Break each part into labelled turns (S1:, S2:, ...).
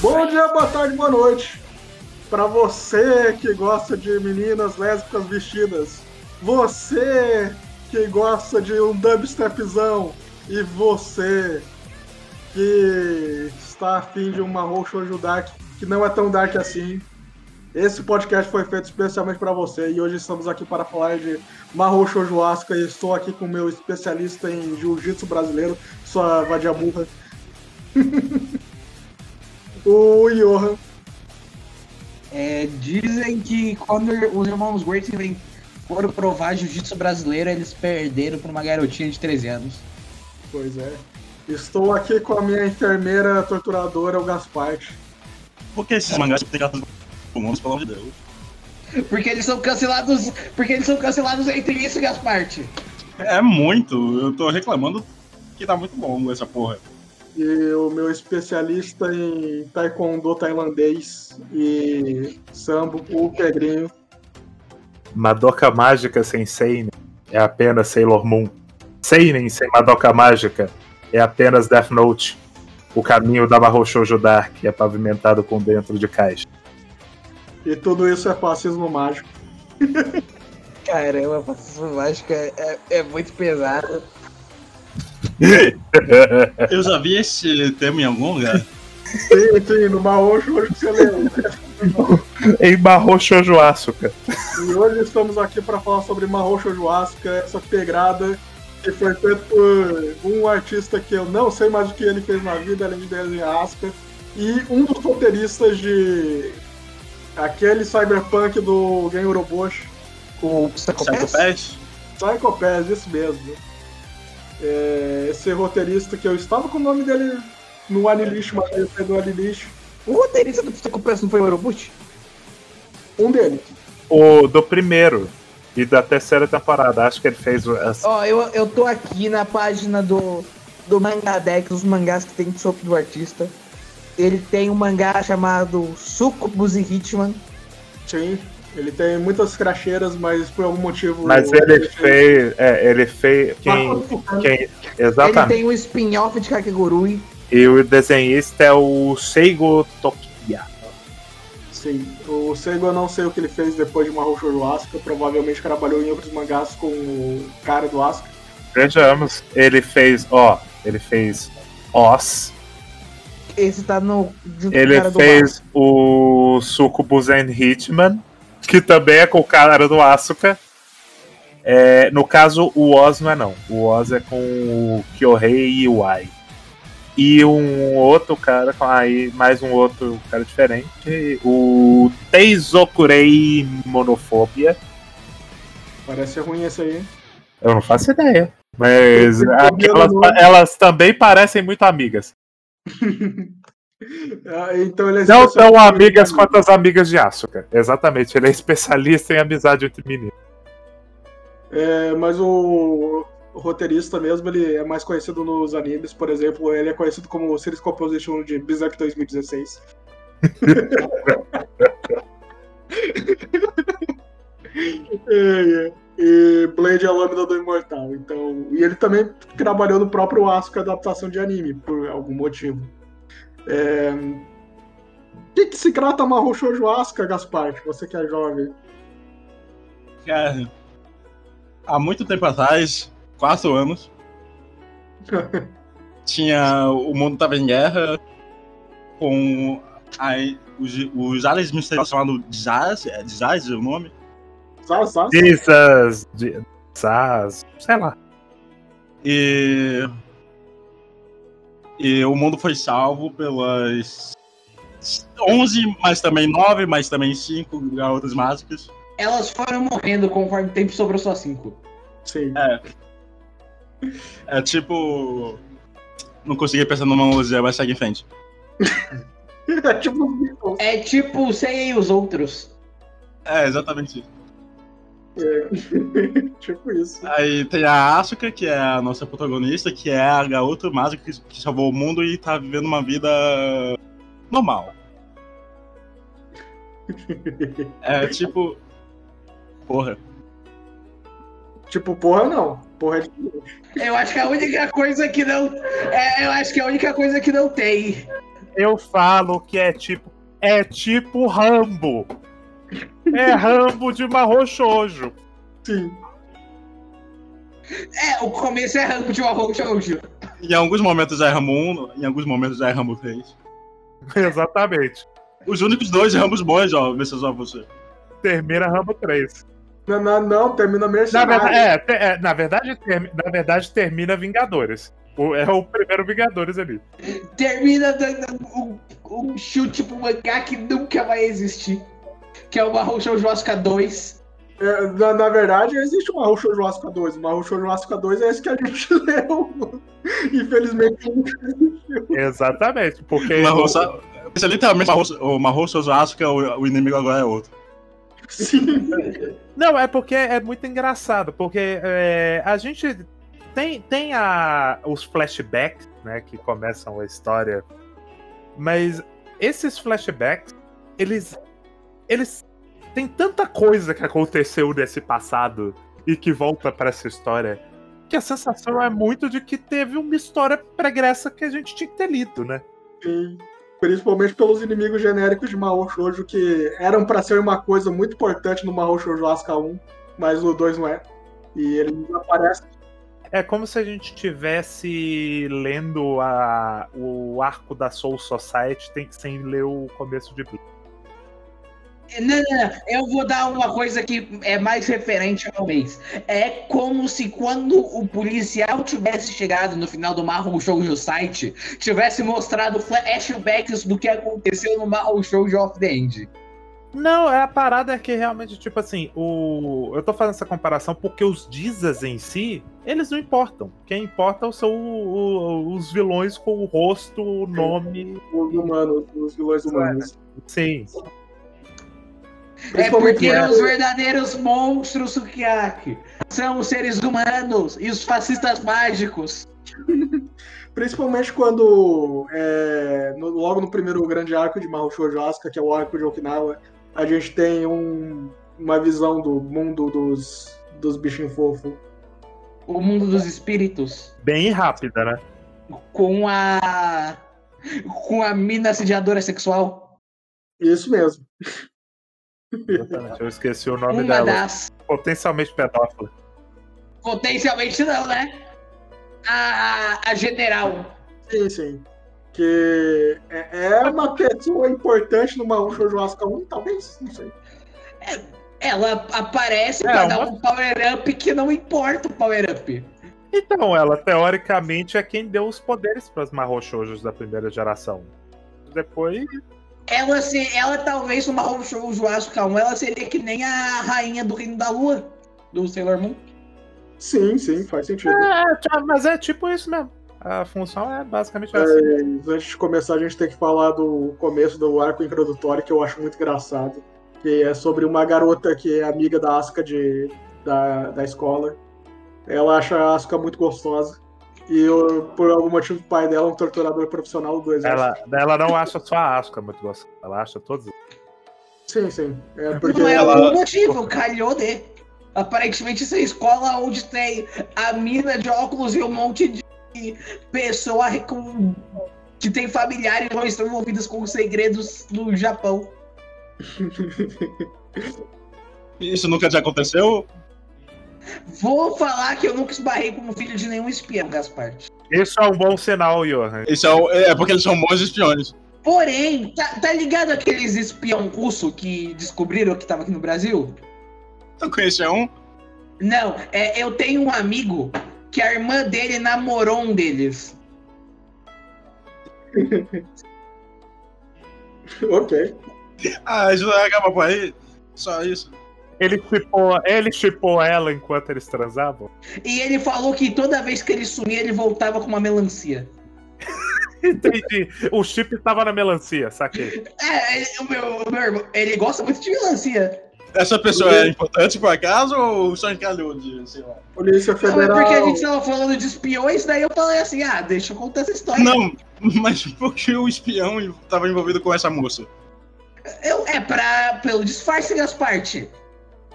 S1: Bom dia, boa tarde, boa noite. Pra você que gosta de meninas lésbicas vestidas, você que gosta de um dubstepzão e você que está afim de uma roxo dark que não é tão dark assim. Esse podcast foi feito especialmente para você e hoje estamos aqui para falar de Marro Shoujo Asuka e estou aqui com o meu especialista em jiu-jitsu brasileiro, sua vadia burra. o Johan.
S2: É, dizem que quando os irmãos Gracie foram provar jiu-jitsu brasileiro, eles perderam para uma garotinha de 13 anos.
S1: Pois é. Estou aqui com a minha enfermeira torturadora, o Gasparte.
S3: Por que esses mangás têm gatos comuns, pelo amor de Deus?
S2: Porque eles são cancelados. Porque eles são cancelados entre isso, Gasparte.
S3: É muito. Eu tô reclamando que tá muito bom essa porra
S1: e o meu especialista em taekwondo tailandês e sambo, o Pedrinho.
S4: Madoka Mágica sem Seinen é apenas Sailor Moon. Seinen sem Madoka Mágica é apenas Death Note. O caminho da Mahou Shoujo Dark é pavimentado com dentro de caixa.
S1: E tudo isso é fascismo mágico.
S2: Caramba, fascismo mágico é, é, é muito pesado.
S3: Eu já vi esse termo em algum lugar.
S1: Sim, sim, no Mahou Shoujo você leu.
S4: em Mahou Shoujo Asuka.
S1: E hoje estamos aqui para falar sobre Mahou Shoujo Asuka, essa pegrada que foi feita por um artista que eu não sei mais o que ele fez na vida, além de desenhar Asuka, e um dos roteiristas de aquele cyberpunk do Game Uroboshi.
S2: O Psycho
S3: Pass?
S1: Psycho Pass, isso mesmo. É, esse roteirista que eu estava com o nome dele no Anilixo, mas ele foi do Anilixo.
S2: O roteirista do Psycho Pass não foi o Uroboshi?
S1: Um deles.
S4: O do primeiro. E da terceira temporada. Acho que ele fez.
S2: Ó, oh, eu, eu tô aqui na página do, do Mangadex, os mangás que tem sobre do artista. Ele tem um mangá chamado Sucubus e Hitman.
S1: Sim. Ele tem muitas cracheiras, mas por algum motivo.
S4: Mas ele, fez. É, ele fez. Quem, quem, exatamente.
S2: Ele tem um spin-off de Kakegurui.
S4: E o desenhista é o Seigo Tokiya.
S1: Sim, o Seigo eu não sei o que ele fez depois de Mahou do Asuka. Provavelmente trabalhou em outros mangás com o cara do Asuka.
S4: Vejamos, ele fez, ó, ele fez Oz.
S2: Esse tá no.
S4: Ele fez o Sucubus and Hitman que também é com o cara do Asuka. É, no caso, o Oz não é não. O Oz é com o Kyohei Iwai. E um outro cara, aí mais um outro cara diferente, o Teizokurei Monofobia.
S1: Parece ruim esse aí.
S4: Eu não faço ideia. Mas aquelas, elas também parecem muito amigas.
S1: Ah, então ele é
S4: não tão amigas quanto as amigas de Asuka. Exatamente, ele é especialista em amizade entre meninos.
S1: É, mas o, o, roteirista mesmo, ele é mais conhecido nos animes, por exemplo, ele é conhecido como Series Composition de Berserk 2016. é, é. E Blade é a lâmina do Imortal. Então, e ele também trabalhou no próprio Asuka adaptação de anime, por algum motivo. É... O que, que se trata Mahou Shoujo Asuka, Gaspar? Você que é jovem.
S3: Cara, há muito tempo atrás, quatro anos, tinha o mundo estava em guerra com a, os, os aliens misteriosos chamados Jazz, é Jazz o nome?
S1: Zaz, Zaz?
S4: Zaz, sei lá.
S3: E e o mundo foi salvo pelas 11, mas também 9, mas também 5 garotas mágicas.
S2: Elas foram morrendo conforme o tempo sobrou só 5.
S1: Sim.
S3: É. É tipo. Não consegui pensar numa analogia, mas segue em frente.
S1: é tipo.
S2: É tipo Sei e os outros.
S3: É, exatamente isso.
S1: É. tipo isso.
S3: Aí tem a Asuka, que é a nossa protagonista, que é a garota mágica que, que salvou o mundo e tá vivendo uma vida normal. é tipo. Porra.
S1: Tipo, porra não. Porra é de
S2: Eu acho que a única coisa que não. É, eu acho que a única coisa que não tem
S4: Eu falo que é tipo. É tipo Rambo. É Rambo de Marro Shoujo.
S1: Sim.
S2: É, o começo é Rambo de Marrom Shoujo.
S3: Em alguns momentos é Rambo 1, em alguns momentos é Rambo 3.
S4: Exatamente.
S3: Os únicos dois Rambos bons, ó, vê se só você.
S4: Termina Rambo 3.
S1: Não, não, não termina
S4: Na
S1: mercenário.
S4: verdade, é, é, na, verdade, na verdade, termina Vingadores. O- é o primeiro Vingadores ali.
S2: Termina dando um, um chute pro mangá que nunca vai existir. Que é o Shoujo Asuka 2.
S1: É, na, na verdade, existe o Mahou Asuka 2. O Mahou Asuka 2 é esse que a gente leu. Infelizmente, nunca existiu.
S4: Exatamente. Porque.
S3: Sa- Isso é literalmente o Marro Asuka, o, o inimigo agora é outro.
S1: Sim.
S4: Não, é porque é muito engraçado, porque é, a gente tem, tem a, os flashbacks, né, que começam a história, mas esses flashbacks, eles, eles têm tanta coisa que aconteceu nesse passado e que volta pra essa história, que a sensação é muito de que teve uma história pregressa que a gente tinha que ter lido, né?
S1: Sim. Principalmente pelos inimigos genéricos de Mahou Shoujo, que eram pra ser uma coisa muito importante no Mahou Shoujo Asuka 1, mas o 2 não é. E ele desaparece.
S4: É como se a gente tivesse lendo a, o arco da Soul Society tem- sem ler o começo de Bleach.
S2: Não, não, não. Eu vou dar uma coisa que é mais referente ao mês. É como se quando o policial tivesse chegado no final do Marvel Shoujo site, tivesse mostrado flashbacks do que aconteceu no Marvel Shoujo of the End.
S4: Não, é a parada é que realmente, tipo assim, o. Eu tô fazendo essa comparação porque os Dizas em si, eles não importam. Quem importa são o- o- os vilões com o rosto, o nome.
S1: Os humanos, os vilões humanos.
S4: Sim.
S2: É porque
S1: é-
S2: os verdadeiros monstros Sukiyaki são os seres humanos e os fascistas mágicos.
S1: Principalmente quando, é, no- logo no primeiro grande arco de Mahou Shoujo Asuka, que é o arco de Okinawa, a gente tem um- uma visão do mundo dos, dos bichinhos fofos.
S2: O mundo dos espíritos.
S4: Bem rápida, né?
S2: Com a. Com a mina assediadora sexual.
S1: Isso mesmo.
S4: Exatamente. Eu esqueci o nome
S2: Uma
S4: dela.
S2: das.
S4: Potencialmente pedófila.
S2: Potencialmente não, né? A, a general.
S1: Sim, sim. Que é, é uma pessoa importante no Mahou Shoujo Asuka 1, talvez, não sei.
S2: Ela aparece
S4: É,
S2: pra
S4: uma-
S2: dar um power-up que não importa o power-up.
S4: Então, ela teoricamente é quem deu os poderes para as Marrochoujos da primeira geração. Depois.
S2: Ela, se, ela talvez Mahou Shoujo Asuka 1, ela seria que nem a rainha do Reino da Lua, do Sailor Moon.
S1: Sim, sim, faz sentido.
S4: É, mas é tipo isso mesmo. A função é basicamente essa.
S1: Mas antes de começar, a gente tem que falar do começo do arco introdutório, que eu acho muito engraçado. Que é sobre uma garota que é amiga da Asuka de, da, da escola. Ela acha a Asuka muito gostosa. E eu, por algum motivo o pai dela é um torturador profissional do exército.
S4: Ela, ela não acha só a Asuka muito gostosa. Ela acha todos.
S1: Sim, sim. É porque
S2: Não é
S3: ela-
S2: algum motivo, calhou de. Aparentemente, essa escola onde tem a mina de óculos e um monte de pessoa com... que tem familiares ou estão envolvidas com os segredos do Japão.
S3: Isso nunca já aconteceu?
S2: Vou falar que eu nunca esbarrei com o filho de nenhum espião, Gaspar.
S4: Isso é um bom sinal, Johan.
S3: Isso é, o- é porque eles são bons espiões.
S2: Porém, tá, tá ligado aqueles espião russo que descobriram que tava aqui no Brasil?
S3: Tu conhecia um?
S2: Não, é, eu tenho um amigo que a irmã dele namorou um deles.
S1: ok.
S3: Ah, isso acaba por aí. Só isso.
S4: Ele chipou, ele chipou ela enquanto eles transavam?
S2: E ele falou que toda vez que ele sumia, ele voltava com uma melancia.
S4: Entendi. O chip tava na melancia, saquei.
S2: É, ele- o meu, o meu irmão, ele gosta muito de melancia.
S3: Essa pessoa é importante por acaso ou só encalhou de, sei lá?
S1: Polícia
S2: Não, é
S1: Federal.
S2: porque a gente tava falando de espiões, daí eu falei assim, ah, deixa eu contar essa história.
S3: Não, mas por que o espião estava envolvido com essa moça?
S2: Eu, é pra, pelo disfarce, Gasparte.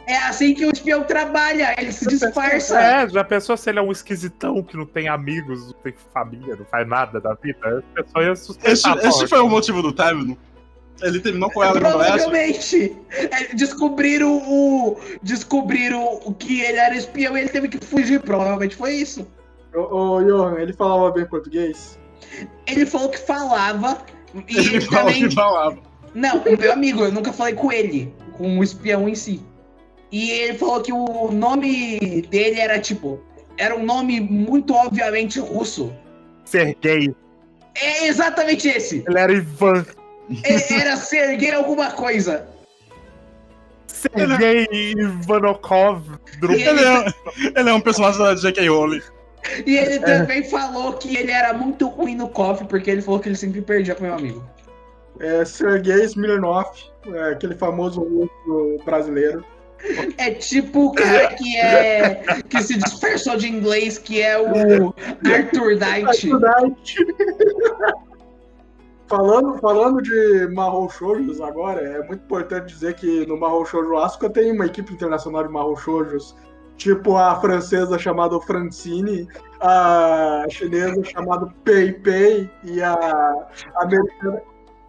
S2: É assim que o espião trabalha, ele se disfarça.
S4: É, já pensou se ele é um esquisitão que não tem amigos, não tem família, não faz nada da vida? A pessoa ia sustentar
S3: Esse,
S4: a
S3: esse foi o motivo do término? Ele terminou com ela?
S2: Provavelmente. É, Descobriram o. Descobriram o que ele era espião e ele teve que fugir. Provavelmente foi isso.
S1: Ô, ô, Johan, ele falava bem português?
S2: Ele falou que falava. E
S3: Ele
S2: ele
S3: falou
S2: também.
S3: que falava.
S2: Não, o meu amigo, eu nunca falei com ele, com o espião em si. E ele falou que o nome dele era tipo. Era um nome muito obviamente russo.
S4: Sergei.
S2: É exatamente esse.
S4: Ele era Ivan.
S2: É- Era Sergei alguma coisa.
S4: Sergei Ivanokov. Dru-
S2: E
S3: Ele é, ele é um personagem da J.K. Rowling.
S2: E ele também falou que ele era muito ruim no coffee, porque ele falou que ele sempre perdia pro meu amigo.
S1: É Sergei Smirnov, é, aquele famoso russo brasileiro.
S2: É tipo o cara que é. que se dispersou de inglês, que é o Arthur Knight.
S1: Falando, falando de Mahou Shoujos agora, é muito importante dizer que no Mahou Shoujo Asuka tem uma equipe internacional de Mahou Shoujos, tipo a francesa chamada Francine, a chinesa chamada Pei Pei e a americana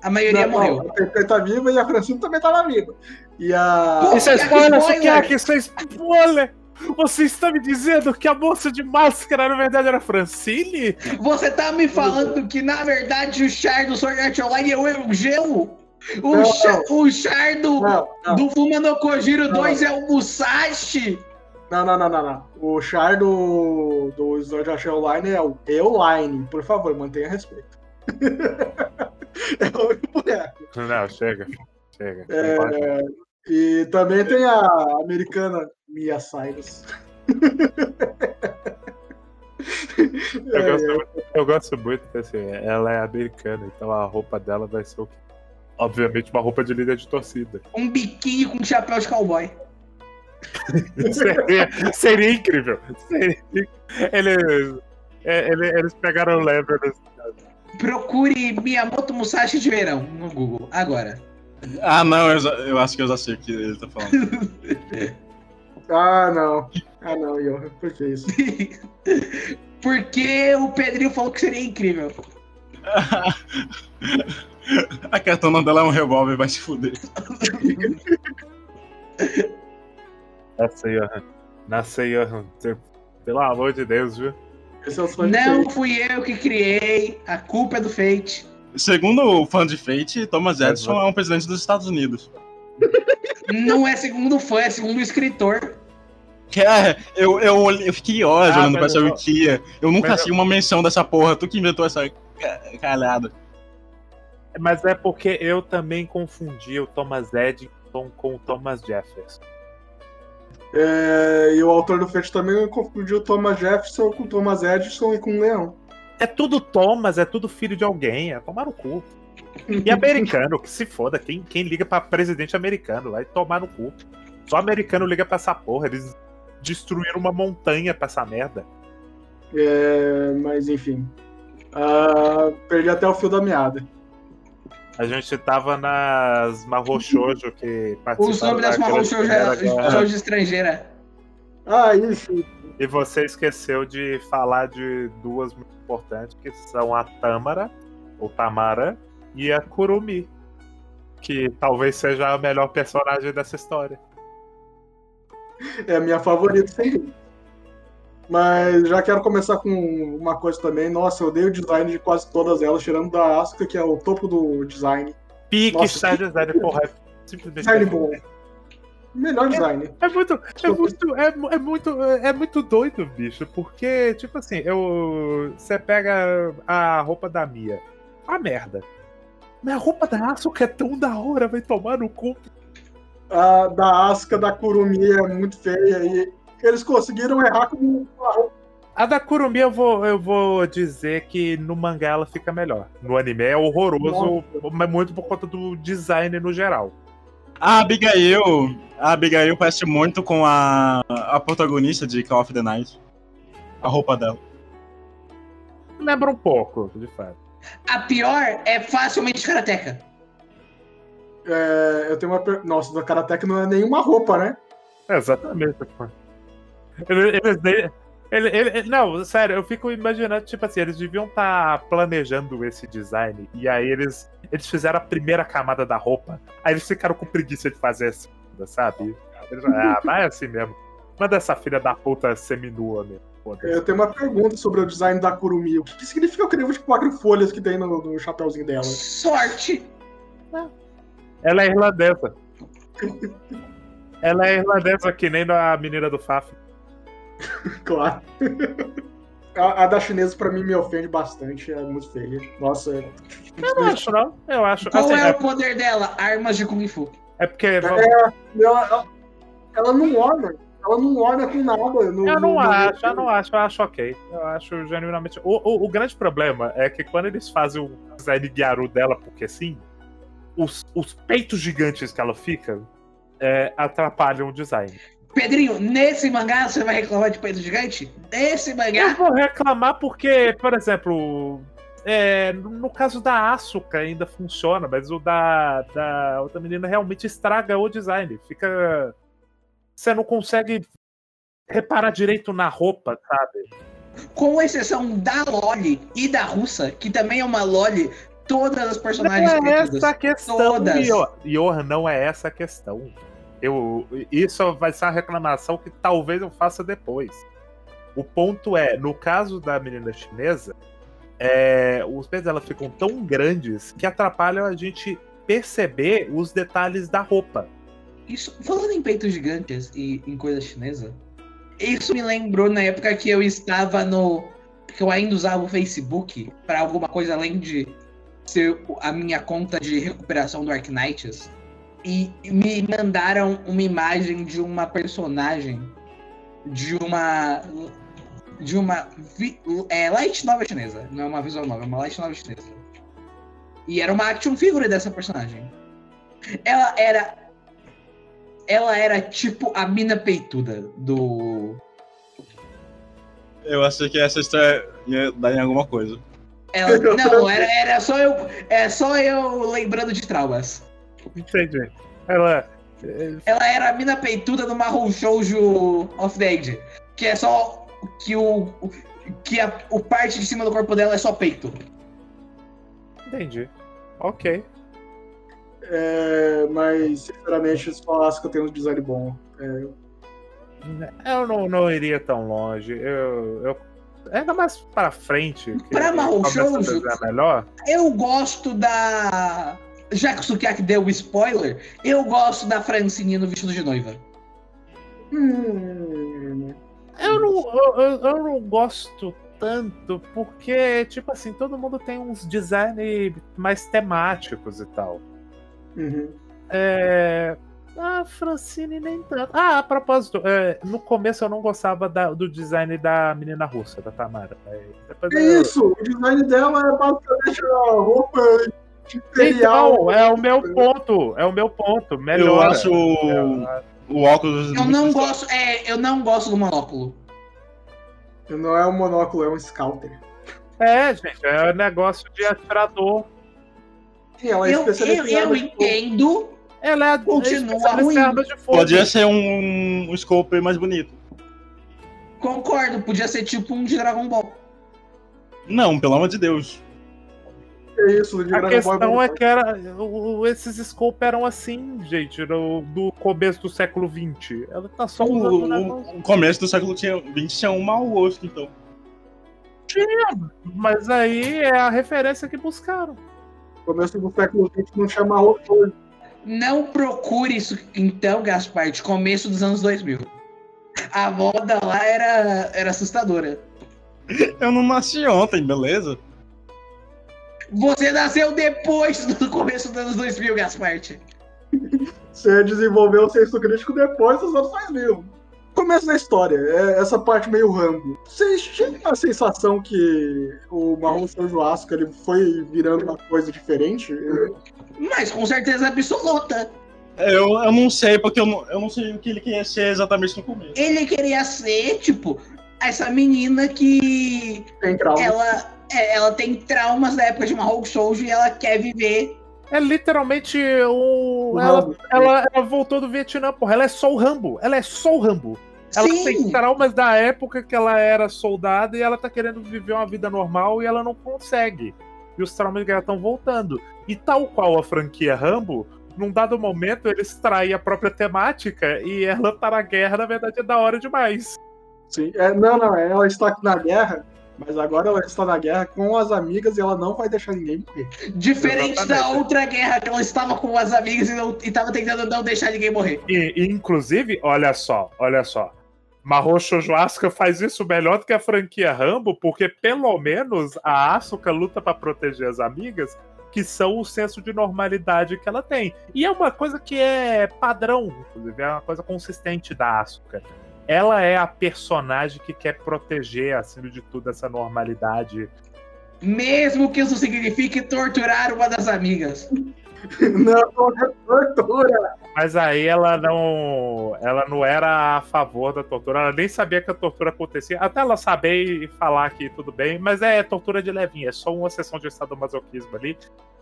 S2: A maioria
S1: Não,
S2: morreu.
S1: A Pei Pei tá viva e a Francine também tá na vida. E a
S2: Pô,
S4: Isso é
S2: que
S4: spoiler! Sukiyaki, isso é spoiler! Você está me dizendo que a moça de máscara na verdade era Francine?
S2: Você tá me falando que na verdade o char do Sword Art Online é o gelo? O,
S1: Não,
S2: char, o char do,
S1: Não, não,
S2: do Fuma no Kojiro
S1: Não.
S2: 2 é o Musashi?
S1: não, não, não, não, não. O char do, do Sword Art Online é o Eoline. Por favor, mantenha respeito. é o boneco.
S4: Não, chega. Chega.
S1: É, e também tem a americana Mia Cyrus.
S4: Eu, gosto muito, eu gosto muito que assim, ela é americana, então a roupa dela vai ser o quê? Obviamente uma roupa de líder de torcida.
S2: Um biquíni com chapéu de cowboy.
S4: seria, seria incrível. Seria- Eles, é, ele- eles pegaram o lever nesse
S2: Procure Miyamoto Musashi de verão no Google, agora.
S3: Ah, não, eu, eu acho que eu já sei o que ele tá falando.
S1: Ah, não. Ah, não, Johan. Por que isso?
S2: Porque o Pedrinho falou que seria incrível.
S3: A katana dela é um revólver, vai se fuder.
S4: Nossa, Johan. Nossa, Johan. Pelo amor de Deus, viu?
S1: É
S2: Não fui eu que criei, a culpa é do Fate.
S3: Segundo o fã de Fate, Thomas Edison é um presidente dos Estados Unidos.
S2: Não é segundo o fã, é segundo o escritor.
S3: Que é, eu, eu, eu fiquei horas
S4: Ah,
S3: olhando pra essa
S4: eu-
S3: wikia. Eu nunca
S4: mas
S3: achei uma menção dessa porra. Tu que inventou essa ca- calhada.
S4: Mas é porque eu também confundi o Thomas Edison com o Thomas Jefferson.
S1: É, e o autor do Fate também confundiu Thomas Jefferson com Thomas Edison e com o Leão.
S4: É tudo Thomas, é tudo filho de alguém, é tomar no cu. E americano, que se foda, quem, quem liga pra presidente americano vai tomar no cu. Só americano liga pra essa porra, eles destruíram uma montanha pra essa merda.
S1: É, mas enfim. Ah, perdi até o fio da meada.
S4: A gente tava nas Mahou Shoujo que
S2: Os
S4: participaram
S2: nomes das
S4: da
S2: marrom
S4: Grande Primeira Guerra.
S2: shows de estrangeira.
S1: Ah, isso.
S4: E você esqueceu de falar de duas muito importantes, que são a Tamara, ou Tamara, e a Kurumi. Que talvez seja a melhor personagem dessa história.
S1: É a minha favorita, dúvida. Mas já quero começar com uma coisa também. Nossa, eu odeio o design de quase todas elas, tirando da Asuka, que é o topo do design.
S4: Pique
S1: Nossa,
S4: Star Design, porra. É simplesmente.
S1: Design bom. Melhor design.
S4: É muito, é muito, é, é muito, é muito doido, bicho, porque, tipo assim, eu, você pega a roupa da Mia, a merda. Mas a roupa da Asuka é tão da hora, vai tomar no cu.
S1: A da Asuka, da Kurumi é muito feia e eles conseguiram errar com a roupa.
S4: A da Kurumi eu vou, eu vou dizer que no mangá ela fica melhor. No anime é horroroso, mas muito por conta do design no geral.
S3: A Abigail. A Abigail parece muito com a, a protagonista de Call of the Night. A roupa dela.
S4: Lembra um pouco, de fato.
S2: A pior é facilmente karateca.
S1: É, eu tenho uma. per- Nossa, da Karateka não é nenhuma roupa, né?
S4: Exatamente. pô. Eles, eles, de- ele- ele- não, sério, eu fico imaginando, tipo assim, eles deviam estar planejando esse design. E aí eles, eles fizeram a primeira camada da roupa. Aí eles ficaram com preguiça de fazer a segunda, sabe? Eles, ah, vai assim mesmo. Manda essa filha da puta seminua mesmo. foda-se.
S1: Eu tenho uma pergunta sobre o design da Kurumi. O que, que significa o crivo de quatro folhas que tem no, no chapéuzinho dela?
S2: Sorte!
S4: Ela é irlandesa. Ela é irlandesa que nem a menina do Faf.
S1: Claro. A, a da chinesa, pra mim, me ofende bastante. É muito feia. Nossa, é.
S4: Eu não acho, não. Eu acho.
S2: Qual
S4: assim,
S2: é
S4: é,
S2: o poder dela? Armas de Kung Fu.
S4: é porque.
S1: Ela, ela, ela não orna. Ela não orna com nada. No,
S4: Eu
S1: no-
S4: não
S1: no-
S4: acho, eu não acho, eu acho ok. Eu acho genuinamente. O, o, o grande problema é que quando eles fazem o design Gyaru dela, porque sim, os, os peitos gigantes que ela fica é, atrapalham o design.
S2: Pedrinho, nesse mangá você vai reclamar de peito gigante? Nesse
S4: Eu
S2: mangá?
S4: vou reclamar porque, por exemplo, é, no caso da Asuka ainda funciona, mas o da, da outra menina realmente estraga o design. Fica. Você não consegue reparar direito na roupa, sabe?
S2: Com exceção da Loli e da Russa, que também é uma Loli, todas as personagens
S4: Não é essa a questão,
S2: Todas.
S4: Ior. Ior, não é essa a questão. Eu, isso vai ser uma reclamação que talvez eu faça depois. O ponto é, no caso da menina chinesa, é, os pés dela ficam tão grandes que atrapalham a gente perceber os detalhes da roupa.
S2: Isso, falando em peitos gigantes e em coisa chinesa, isso me lembrou na época que eu estava no. que eu ainda usava o Facebook para alguma coisa além de ser a minha conta de recuperação do Arknights. E me mandaram uma imagem de uma personagem de uma. de uma. vi- É, light novel chinesa. Não é uma visual novel, é uma light novel chinesa. E era uma action figure dessa personagem. Ela era ela era tipo a mina peituda do.
S3: Eu achei que essa história ia dar em alguma coisa.
S2: Ela, não, era, era só eu. É só eu lembrando de traumas.
S4: Entendi. Ela. é,
S2: Ela era a mina peituda do Marrom Shoujo of the Age. Que é só. Que o. Que a, o parte de cima do corpo dela é só peito.
S4: Entendi. Ok.
S1: É, mas, sinceramente, se falasse que eu tenho um design bom. é,
S4: Eu não, não iria tão longe. Eu, eu ainda mais para frente. que
S2: Pra Mahou
S4: começa a
S2: Shoujo-
S4: desenhar melhor.
S2: Eu gosto da. Já que o Sukiyaki deu o spoiler, eu gosto da Francine no vestido de noiva.
S1: hum,
S4: Eu não, eu, eu- não gosto tanto porque, tipo assim, todo mundo tem uns design mais temáticos e tal.
S1: uhum.
S4: É. A Francine nem tanto. Ah, a propósito, é, no começo eu não gostava da- do design da menina russa, da Tamara.
S1: É
S4: eu-
S1: isso, o design dela é basicamente a roupa.
S4: Então, é o meu ponto. É o meu ponto. Melhor.
S3: Eu acho o, o óculos.
S2: Eu não
S3: estranho.
S2: gosto. É, eu não gosto do monóculo.
S1: Não é um monóculo, é um scouter.
S4: É, gente, é negócio de atirador.
S1: Sim, ela é
S2: Eu, eu, eu entendo.
S4: Ela é
S2: Continua ruim.
S4: de fogo.
S3: Podia ser um, um scope mais bonito.
S2: Concordo, podia ser tipo um de Dragon Ball.
S3: Não, pelo amor de Deus.
S1: É isso, de
S4: A
S1: Ball
S4: questão é que era, o- esses scopes eram assim, gente, no, do começo do século XX. Ela tá só
S3: O,
S4: o
S3: o- começo do século XX tinha um mau gosto, então.
S4: Mas aí é a referência que buscaram.
S1: Começo do século XX não tinha marrom hoje.
S2: Não procure isso, então, Gaspar, de começo dos anos 2000. A moda lá era, era assustadora.
S3: Eu não nasci ontem, beleza?
S2: Você nasceu depois do começo dos anos 2000, Gaspar.
S1: Você desenvolveu o senso crítico depois dos anos 2000. Começo da história, é essa parte meio rambo. Vocês tinham a sensação que o Marrom São Asuka ele foi virando uma coisa diferente?
S2: Mas com certeza absoluta.
S3: Eu, eu não sei, porque eu não, eu não sei o que ele queria ser exatamente no começo.
S2: Ele queria ser, tipo, essa menina que
S1: Tem trauma.
S2: ela, é, ela tem traumas da época de Mahou Shoujo e ela quer viver.
S4: É literalmente o, o. Ela, ela, ela voltou do Vietnã, porra. Ela é só o Rambo. Ela é só o Rambo. Ela tem
S2: Sim,
S4: traumas da época que ela era soldada e ela tá querendo viver uma vida normal e ela não consegue. E os traumas dela estão voltando. E tal qual a franquia Rambo, num dado momento ele extrai a própria temática e ela tá na guerra, na verdade, é da hora demais.
S1: Sim. É, não, não, ela está na guerra, mas agora ela está na guerra com as amigas e ela não vai deixar ninguém morrer.
S2: diferente da
S4: Exatamente.
S2: outra guerra que ela estava com as amigas e, não, e tava tentando não deixar ninguém morrer.
S4: E, e, inclusive, olha só, olha só. Mahou Shoujo Asuka faz isso melhor do que a franquia Rambo, porque pelo menos a Asuka luta pra proteger as amigas, que são o senso de normalidade que ela tem. E é uma coisa que é padrão, inclusive, é uma coisa consistente da Asuka. Ela é a personagem que quer proteger, acima de tudo, essa normalidade.
S2: Mesmo que isso signifique torturar uma das amigas.
S1: Não, é tortura.
S4: Mas aí ela não, ela não era a favor da tortura, ela nem sabia que a tortura acontecia, até ela saber e falar que tudo bem, mas é tortura de levinha, é só uma sessão de sadomasoquismo ali.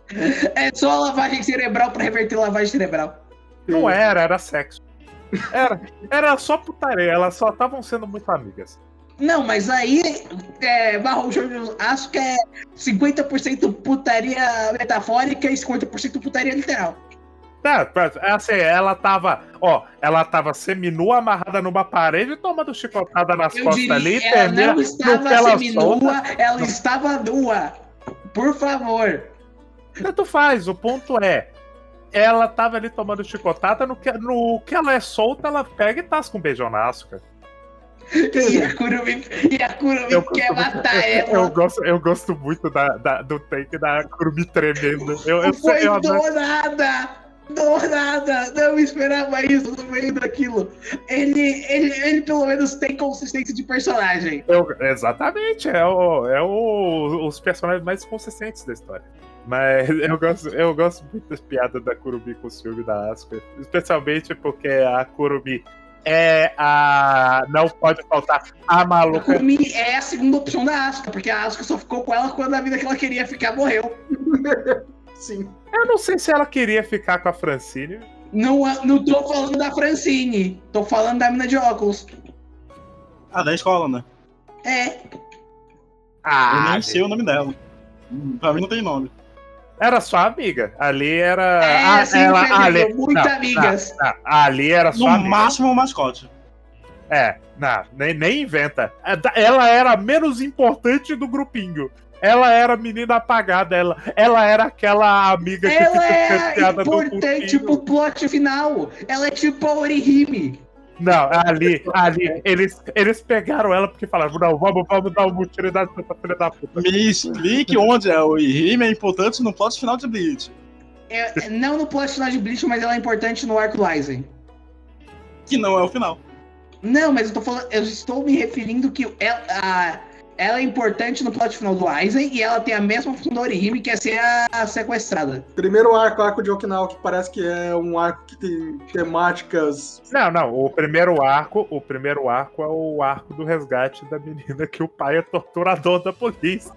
S2: É só lavagem cerebral pra reverter lavagem cerebral.
S4: Não era, era sexo. Era, era só putaria, elas só estavam sendo muito amigas.
S2: Não, mas aí é, Marrom Júnior acho que é 50% putaria metafórica e 50% putaria literal.
S4: Tá, é assim, ela tava, ó, ela tava seminua amarrada numa parede, tomando chicotada nas
S2: Eu
S4: costas ali,
S2: diria, ela
S4: termina
S2: não estava
S4: ela
S2: seminua,
S4: solta.
S2: ela estava nua. Por favor.
S4: Tanto faz, o ponto é. Ela tava ali tomando chicotada, no que, no que ela é solta, ela pega e tasca um beijão na Asuka.
S2: E a Kurumi, e a Kurumi
S4: Eu
S2: quer
S4: gosto muito-
S2: matar
S4: Eu
S2: ela.
S4: gosto, eu gosto muito da, da- do take da Kurumi tremendo. Eu, eu,
S2: Foi
S4: eu adoro-
S2: do nada! Do nada! Não esperava isso no meio daquilo. Ele, ele, ele pelo menos tem consistência de personagem.
S4: eu- exatamente, é, o, é o- os personagens mais consistentes da história. Mas eu gosto, eu gosto muito das piadas da Kurumi com o ciúme da Asuka. Especialmente porque a Kurumi é a. Não pode faltar a
S2: A
S4: maluca
S2: Kurumi é a segunda opção da Asuka, porque a Asuka só ficou com ela quando a vida que ela queria ficar morreu.
S1: Sim.
S4: Eu não sei se ela queria ficar com a Francine.
S2: Não, não tô falando da Francine, tô falando da mina de óculos.
S3: Ah, da escola, né?
S2: É,
S3: Eu
S4: Ah,
S3: nem sei o nome dela. Pra mim não tem nome.
S4: Era sua amiga. Ali era.
S2: É,
S4: ah,
S2: sim,
S4: ela,
S2: Fernando,
S4: ali,
S2: muito
S4: não,
S2: amigas.
S4: não, não, ali era
S3: No
S4: sua amiga.
S3: máximo o mascote.
S4: É, não, nem, nem inventa. É Ela era a menos importante do grupinho. Ela era a menina apagada, ela, ela era aquela amiga que
S2: ela
S4: fica
S2: é importante pro plot final. Ela é tipo a Orihime.
S4: Não, ali, ali, eles, eles pegaram ela porque falaram, não, vamos, vamos dar uma utilidade pra essa filha da puta.
S3: Me explique onde é o Rime é importante no plot final de Bleach.
S2: É, não no plot final de Bleach, mas ela é importante no arco Lysen.
S3: Que não é o final.
S2: Não, mas eu tô falando, eu estou me referindo que ela, a- ela é importante no plot final do Aizen e ela tem a mesma função da Orihime, que é ser a sequestrada.
S1: Primeiro arco, arco de Okinawa, que parece que é um arco que tem temáticas.
S4: Não, não, o primeiro arco, o primeiro arco é o arco do resgate da menina que o pai é torturador da polícia.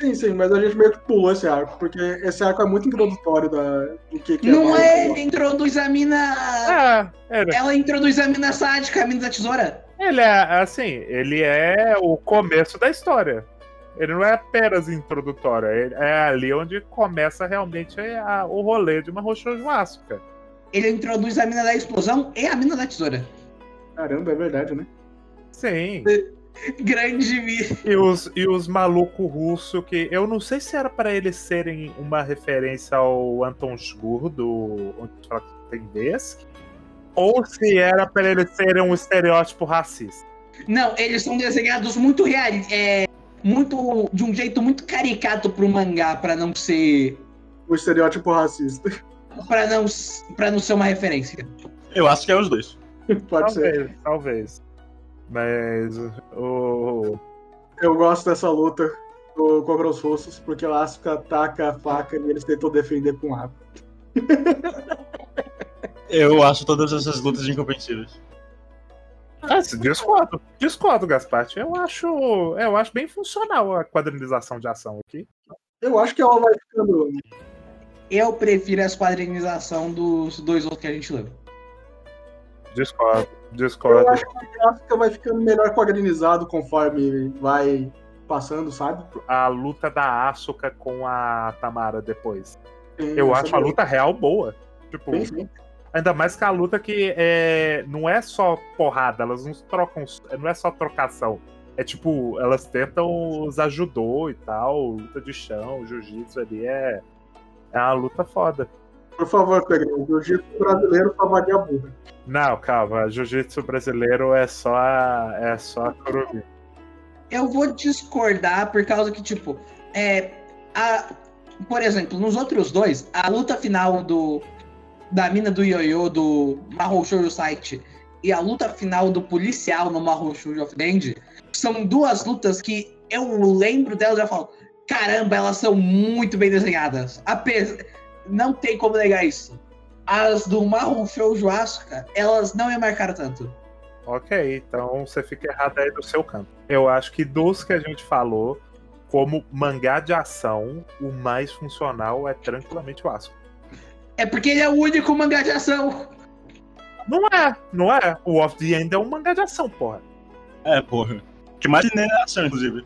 S1: Sim, sim, mas a gente meio que pulou esse arco, porque esse arco é muito introdutório da, do que, que
S2: Não
S1: é.
S2: é, introduz a mina.
S4: É, ele,
S2: Ela introduz a mina sádica, a mina da tesoura.
S4: Ele é, assim, ele é o começo da história. Ele não é apenas introdutório, ele- é ali onde começa realmente a- o rolê de uma Roshoujo Asuka.
S2: Ele introduz a mina da explosão e a mina da tesoura.
S1: Caramba, é verdade, né?
S4: Sim.
S2: Grande mina.
S4: E os, e os malucos russos que. Eu não sei se era pra eles serem uma referência ao Anton Chgur do Onde se fala que tem vez. Ou se era pra eles serem um estereótipo racista.
S2: Não, eles são desenhados muito reais. É, muito. De um jeito muito caricato pro mangá, pra não ser.
S1: O estereótipo racista.
S2: Pra não, pra não ser uma referência.
S3: Eu acho que é os dois.
S1: Pode ser.
S4: talvez, talvez. Mas o.
S1: Eu gosto dessa luta do, contra os russos, porque o Asuka ataca a faca e eles tentam defender com água.
S3: Eu acho todas essas lutas incompreensíveis.
S4: Ah, discordo. Discordo, Gasparte. Eu acho. Eu acho bem funcional a quadrinização de ação aqui.
S1: Eu acho que ela vai ficando.
S2: eu prefiro as quadrinização dos dois outros que a gente leu.
S4: Discordo,
S1: Eu
S4: discordo.
S1: acho que a Asuka vai ficando melhor quadrinizado conforme vai passando, sabe?
S4: A luta da Asuka com a Tamara depois.
S1: Sim,
S4: Eu acho a luta real boa. Tipo,
S1: Sim, sim.
S4: Ainda mais que a luta que é, não é só porrada, elas não trocam, não é só trocação. É tipo, elas tentam usar judô e tal, luta de chão, jiu-jitsu ali é, é uma luta foda.
S1: Por favor, Pedro, o jiu-jitsu brasileiro pra vagabundo.
S4: Não, calma, jiu-jitsu brasileiro é só a, é só a Kurumi.
S2: Eu vou discordar por causa que, tipo, é. A, por exemplo, nos outros dois, a luta final do. Da mina do Yoyo do Mahou Shoujo Site e a luta final do policial no Mahou Shoujo of Band são duas lutas que eu lembro delas e já falo: caramba, elas são muito bem desenhadas. Ape- Não tem como negar isso. As do Mahou Shoujo Asuka, elas não me marcaram tanto.
S4: Ok, então você fica errado aí do seu canto. Eu acho que dos que a gente falou, como mangá de ação, o mais funcional é tranquilamente o Asuka.
S2: É porque ele é o único mangá de ação.
S4: Não é, não é. O Off the End é um mangá de ação, porra.
S3: É, porra. Que mais nem é ação, inclusive.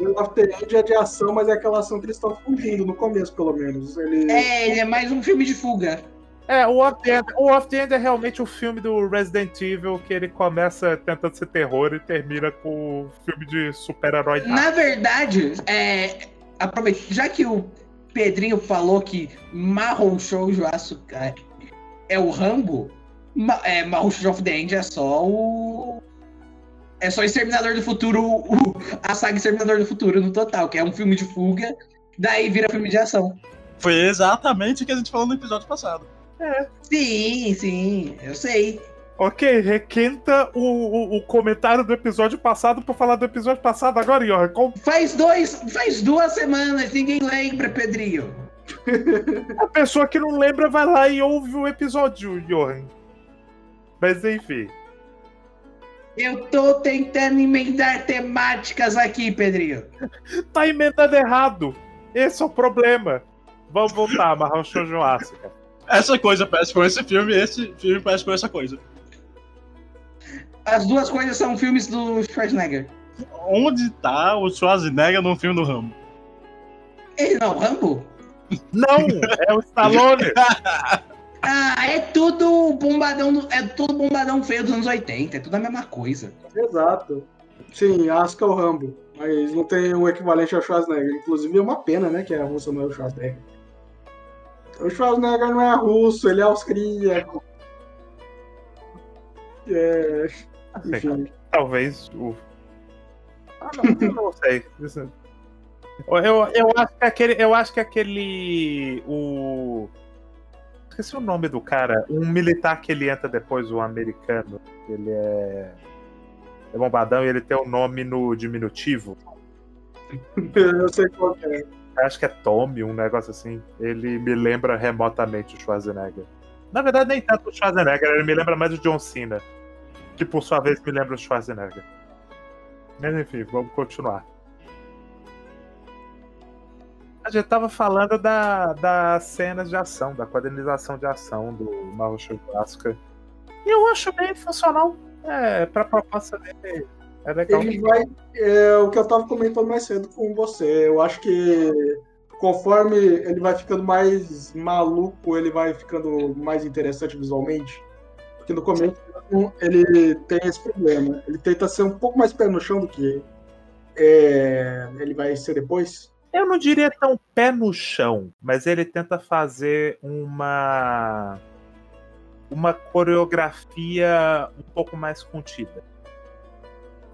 S1: O After End é de ação, mas é aquela ação que eles estão fugindo, no começo, pelo menos. Ele...
S2: É, ele é mais um filme de fuga.
S4: É, o Off the End, o Off the End é realmente o filme do Resident Evil que ele começa tentando ser terror e termina com o filme de super-herói.
S2: Na verdade, é, aproveita, já que o Pedrinho falou que Mahou Shoujo Asuka é o Rambo, Ma, é, Mahou Shoujo of the End é só o... É só Exterminador do Futuro, o- a saga Exterminador do Futuro no total, que é um filme de fuga, daí vira filme de ação.
S3: Foi exatamente o que a gente falou no episódio passado.
S2: Sim, sim, eu sei.
S4: Ok, requenta o, o, o comentário do episódio passado pra falar do episódio passado agora, Johan. Com
S2: Faz dois, faz duas semanas, ninguém lembra, Pedrinho.
S4: a pessoa que não lembra vai lá e ouve o episódio, Johan. Mas enfim.
S2: Eu tô tentando emendar temáticas aqui, Pedrinho.
S4: Tá emendando errado. Esse é o problema. Vamos voltar, amarrar o Shoujo Asuka.
S3: Essa coisa parece com esse filme, esse filme parece com essa coisa.
S2: As duas coisas são filmes do Schwarzenegger.
S3: Onde tá o Schwarzenegger no filme do Rambo?
S2: Ele não, Rambo?
S4: Não, é o Stallone.
S2: Ah, é tudo bombadão, é tudo bombadão feio dos anos 80, é tudo a mesma coisa.
S1: Exato. Sim, Asuka é o Rambo. Mas não tem o equivalente ao Schwarzenegger. Inclusive é uma pena, né? Que a russa não é o Schwarzenegger. O Schwarzenegger não é russo, ele é austríaco. É,
S4: Talvez o. Ah, não, eu não sei. Eu, eu acho que aquele. Eu acho que aquele. O. Esqueci o nome do cara. Um militar que ele entra depois, o americano. Ele é. É bombadão e ele tem o nome no diminutivo.
S1: Eu sei qual é.
S4: Acho que é Tommy, um negócio assim. Ele me lembra remotamente o Schwarzenegger. Na verdade, nem tanto o Schwarzenegger, ele me lembra mais o John Cena. Que por sua vez me lembra o Schwarzenegger. Mas enfim, vamos continuar. A gente tava falando da, das cenas de ação, da quadrinização de ação do Mahou Asuka. E eu acho bem funcional. É, pra proposta dele. É legal.
S1: Ele vai. É o que eu tava comentando mais cedo com você. Eu acho que conforme ele vai ficando mais maluco, ele vai ficando mais interessante visualmente. Porque no começo ele tem esse problema. Ele tenta ser um pouco mais pé no chão do que é, ele vai ser depois.
S4: Eu não diria tão pé no chão, mas ele tenta fazer uma uma coreografia um pouco mais contida.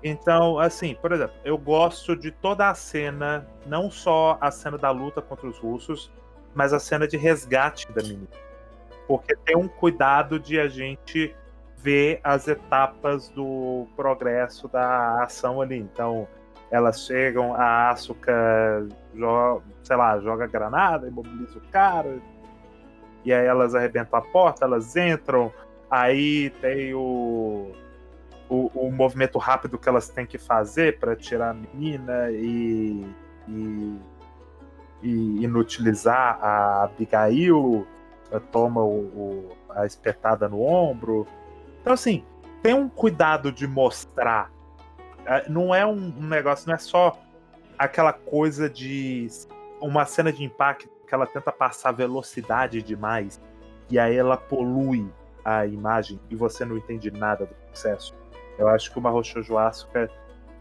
S4: Então, assim, por exemplo, eu gosto de toda a cena, não só a cena da luta contra os russos, mas a cena de resgate da menina. Porque tem um cuidado de a gente ver as etapas do progresso da ação ali. Então, elas chegam, a Asuka joga, sei lá, joga granada, imobiliza o cara. E aí elas arrebentam a porta, elas entram. Aí tem o, o, o movimento rápido que elas têm que fazer para tirar a menina e, e, e inutilizar a Abigail, toma o, o- a espetada no ombro. Então, assim, tem um cuidado de mostrar. Eh, Não é um, negócio, não é só aquela coisa de uma cena de impacto que ela tenta passar velocidade demais e aí ela polui a imagem e você não entende nada do processo. Eu acho que o Shoujo Asuka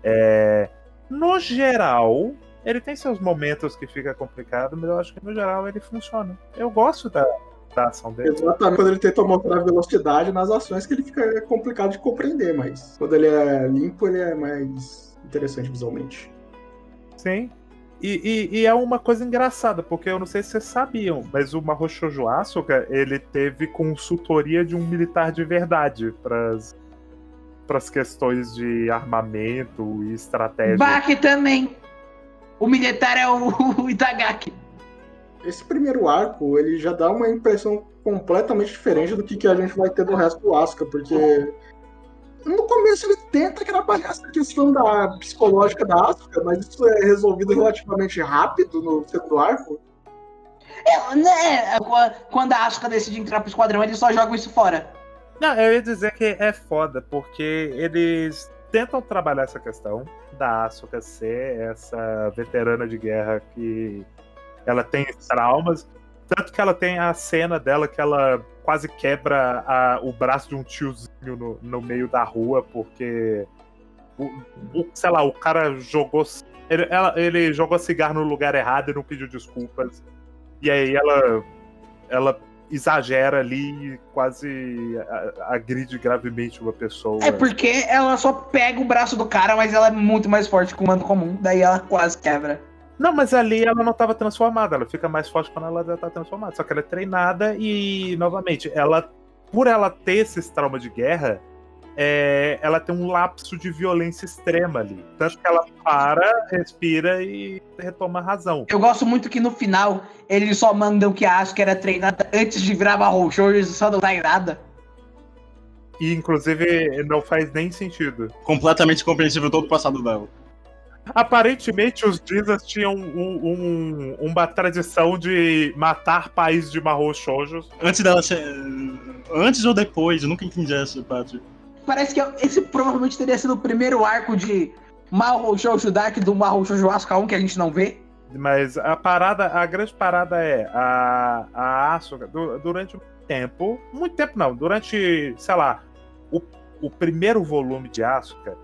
S4: é, no geral, ele tem seus momentos que fica complicado, mas eu acho que no geral ele funciona. Eu gosto da, da ação dele.
S1: Exatamente quando ele tenta mostrar velocidade nas ações que ele fica complicado de compreender, mas quando ele é limpo, ele é mais interessante visualmente.
S4: Sim. E, e- e é uma coisa engraçada, porque eu não sei se vocês sabiam, mas o Mahou Shoujo Asuka, ele teve consultoria de um militar de verdade para as questões de armamento e estratégia.
S2: Baki também. O militar é o, o Itagaki.
S1: Esse primeiro arco, ele já dá uma impressão completamente diferente do que, que a gente vai ter no resto do Asuka, porque no começo ele tenta trabalhar essa questão da psicológica da Asuka, mas isso é resolvido relativamente rápido no segundo arco.
S2: É, né, quando a Asuka decide entrar pro esquadrão, eles só jogam isso fora.
S4: Não, eu ia dizer que é foda, porque eles tentam trabalhar essa questão da Asuka ser essa veterana de guerra que ela tem traumas. Tanto que ela tem a cena dela que ela quase quebra a- o braço de um tiozinho no, no meio da rua, porque. O, o- sei lá, o cara jogou. Ele, ela- ele jogou cigarro no lugar errado e não pediu desculpas. E aí ela. Ela exagera ali e quase agride gravemente uma pessoa.
S2: É porque ela só pega o braço do cara, mas ela é muito mais forte que o humano comum. Daí ela quase quebra.
S4: Não, mas ali ela não estava transformada, ela fica mais forte quando ela já tá transformada. Só que ela é treinada e, novamente, ela, por ela ter esses traumas de guerra, é, ela tem um lapso de violência extrema ali. Tanto que ela para, respira e retoma a razão.
S2: Eu gosto muito que no final eles só mandam que a Asuka era treinada antes de virar Barrou Show, eles só não dá em nada.
S4: E, inclusive, não faz nem sentido.
S3: Completamente compreensível todo o passado dela.
S4: Aparentemente, os Jesus tinham um- um- uma tradição de matar pais de Mahou.
S3: Antes dela ser. Antes ou depois, eu nunca entendi essa parte.
S2: Parece que esse provavelmente teria sido o primeiro arco de Mahou Shoujo Dark do Mahou Shoujo Asuka 1 que a gente não vê.
S4: Mas a parada, a grande parada é a, a Asuka, du- durante muito tempo, muito tempo não, durante, sei lá, o, o primeiro volume de Asuka,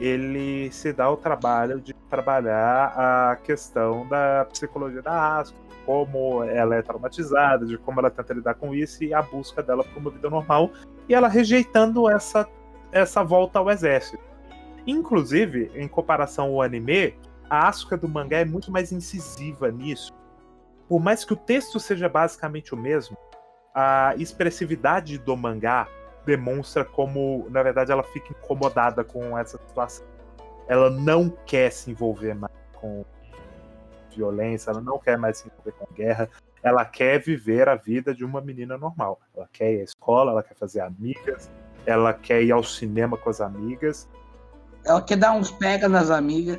S4: ele se dá o trabalho de trabalhar a questão da psicologia da Asuka, como ela é traumatizada, de como ela tenta lidar com isso e a busca dela por uma vida normal, e ela rejeitando essa, essa volta ao exército. Inclusive, em comparação ao anime, a Asuka do mangá é muito mais incisiva nisso. Por mais que o texto seja basicamente o mesmo, a expressividade do mangá demonstra como, na verdade, ela fica incomodada com essa situação. Ela não quer se envolver mais com violência, ela não quer mais se envolver com guerra. Ela quer viver a vida de uma menina normal. Ela quer ir à escola, ela quer fazer amigas, ela quer ir ao cinema com as amigas.
S2: Ela quer dar uns pega nas amigas.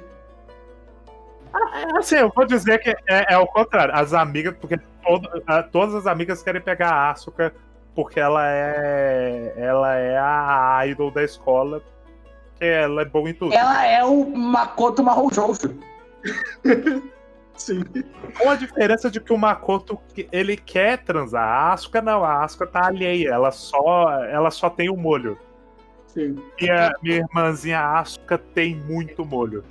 S4: Assim, eu vou dizer que é, é o contrário. As amigas, porque todo- todas as amigas querem pegar a Asuka porque ela é ela é a idol da escola, que ela é boa em tudo.
S2: Ela é o Makoto Shoujo.
S1: Sim.
S4: Com a diferença de que o Makoto ele quer transar, a Asuka não, a Asuka tá alheia, ela só ela só tem o molho.
S1: Sim.
S4: Minha, minha irmãzinha Asuka tem muito molho.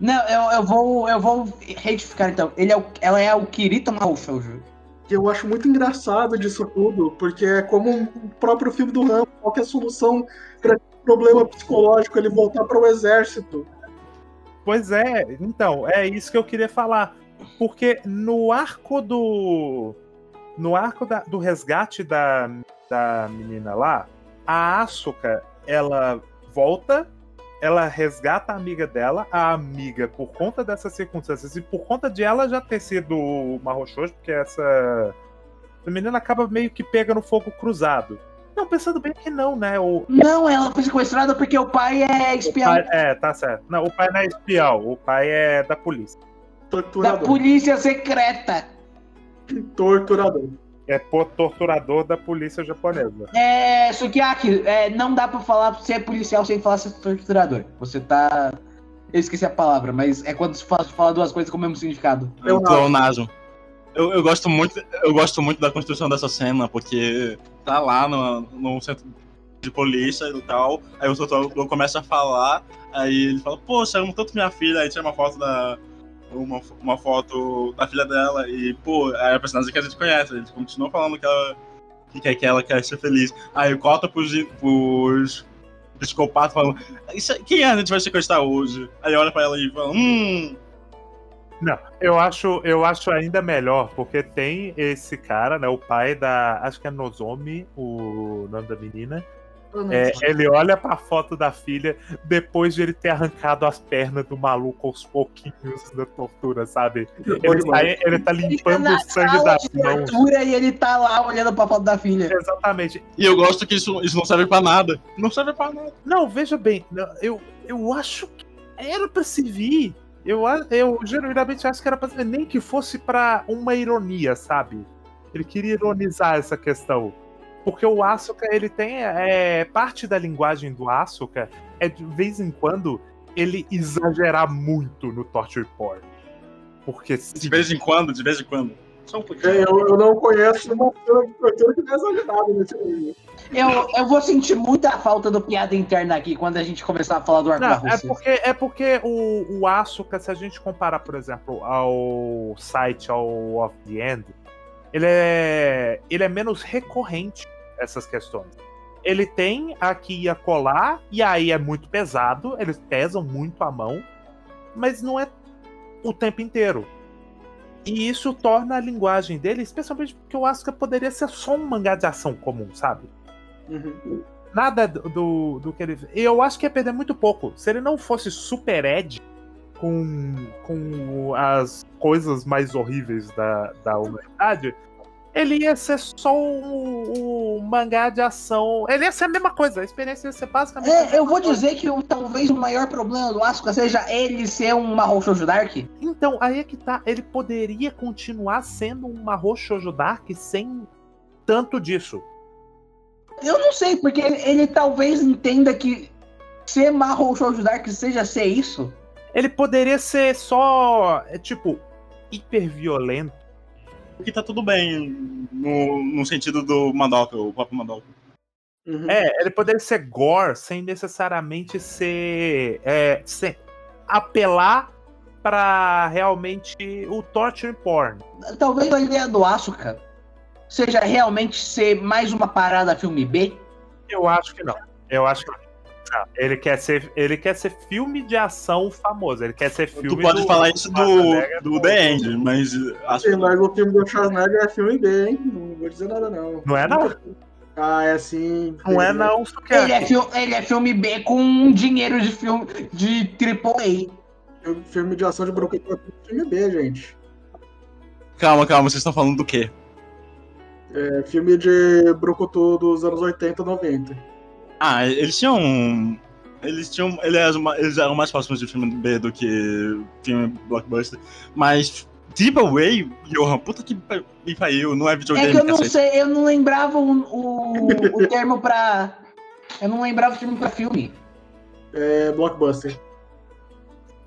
S2: Não, eu, eu vou eu vou retificar então. Ele é o, ela é o Kirito Mahou Shoujo.
S1: Que eu acho muito engraçado disso tudo, porque é como o próprio filme do Rambo, qual que é a solução para problema psicológico, ele voltar para o exército.
S4: Pois é, então, é isso que eu queria falar. Porque no arco do. No arco da- do resgate da, da menina lá, a Asuka, ela volta, ela resgata a amiga dela, a amiga, por conta dessas circunstâncias e por conta de ela já ter sido Mahou Shoujo, porque essa. A menina acaba meio que pega no fogo cruzado. Não, pensando bem que não, né? O,
S2: Não, ela foi sequestrada porque o pai é espião.
S4: pai- é, tá certo. Não, o pai não é espião, o pai é da polícia.
S2: Da
S1: Torturador.
S2: polícia secreta.
S1: Torturador.
S4: É torturador da polícia japonesa.
S2: É, Sukiyaki, é, não dá pra falar ser policial sem falar ser torturador. Você tá. Eu esqueci a palavra, mas é quando se fala, fala duas coisas com o mesmo significado.
S1: Eu não.
S3: Pleonasmo. Eu, eu, gosto muito, eu gosto muito da construção dessa cena, porque tá lá no, no centro de polícia e tal, aí o doutor começa a falar, aí ele fala, poxa, eu amo tanto minha filha, aí tira uma foto da. Uma, uma foto da filha dela, e, pô, é a personagem que a gente conhece, a gente continua falando que ela que quer que ela quer ser feliz. Aí corta pros, pros psicopatas falando, "Isso é- quem é a gente vai sequestrar hoje? Aí olha pra ela e fala, hum,
S4: Não, eu acho, eu acho ainda melhor, porque tem esse cara, né? O pai da. Acho que é Nozomi, o nome da menina. É, ele olha pra foto da filha depois de ele ter arrancado as pernas do maluco aos pouquinhos da tortura, sabe? Ele tá, ele tá
S2: Ele tá
S4: limpando
S2: na
S4: o sangue das mãos.
S2: tortura e ele tá lá olhando pra foto da filha.
S4: Exatamente.
S3: E eu gosto que isso, isso não serve pra nada. Não serve pra nada.
S4: Não, veja bem, eu, eu acho que era pra se vir. Eu, eu genuinamente acho que era pra se vir, nem que fosse pra uma ironia, sabe? Ele queria ironizar essa questão. Porque o Asuka, ele tem. É, parte da linguagem do Asuka é de vez em quando ele exagerar muito no torture porn. Porque sim,
S3: De vez em quando, de vez em quando. Só um
S1: É,
S3: pouquinho.
S1: Eu, eu não conheço uma cena tortura que não é exagerada nesse livro.
S2: Eu, eu vou sentir muita falta do piada interna aqui quando a gente começar a falar do arco
S4: Não, é porque, é porque o, o Asuka, se a gente comparar, por exemplo, ao site, ao Of the End, ele é, ele é menos recorrente essas questões. Ele tem aqui e acolá, e aí é muito pesado, eles pesam muito a mão, mas não é o tempo inteiro. E isso torna a linguagem dele, especialmente porque o Asuka poderia ser só um mangá de ação comum, sabe?
S1: Uhum.
S4: nada do, do, do que ele. Eu acho que ia perder muito pouco. Se ele não fosse super Ed com, com as coisas mais horríveis da, da humanidade, ele ia ser só um, um mangá de ação. Ele ia ser a mesma coisa. A experiência ia ser basicamente. a
S2: É, eu vou
S4: coisa.
S2: dizer que o- talvez o maior problema do Asuka seja ele ser um Mahou Shoujo Dark.
S4: Então, aí é que tá. Ele poderia continuar sendo um Mahou Shoujo Dark sem tanto disso.
S2: Eu não sei, porque ele, ele talvez entenda que ser Mahou Shoujo Dark seja ser isso.
S4: Ele poderia ser só, é, tipo, hiper violento.
S3: Que tá tudo bem no, no sentido do Madoka, o próprio Madoka.
S1: Uhum.
S4: É, ele poderia ser gore sem necessariamente ser. É, sem apelar pra realmente o torture porn.
S2: Talvez a ideia do Asuka seja realmente ser mais uma parada filme B.
S4: Eu acho que não. Eu acho que não. Não, Ele quer ser, ele quer ser filme de ação famoso. Ele quer ser filme.
S3: Tu pode
S4: do-
S3: falar isso do, do
S4: com-
S3: The End, mas acho
S1: Sim,
S3: que
S1: mas o filme do Schwarzenegger é filme B, hein? Não vou dizer nada, não.
S4: Não é não?
S1: Ah, é sim.
S4: Não é não, isso que
S2: Ele
S4: é.
S2: é, fil- ele é filme B com dinheiro de filme de AAA.
S1: Filme de ação de Brooklyn é filme B, gente.
S3: Calma, calma, vocês estão falando do quê?
S1: É filme de Brucutu dos anos 80, 90.
S3: Ah, eles tinham. Eles tinham. Eles eram, ma- eles eram mais próximos de filme B do que filme blockbuster. Mas Deep Away, Johan, puta que me pariu, não é
S2: É
S3: videogame,
S2: que eu não
S3: cacete.
S2: sei, eu não lembrava o, o, o termo pra. Eu não lembrava o termo pra filme.
S1: É blockbuster.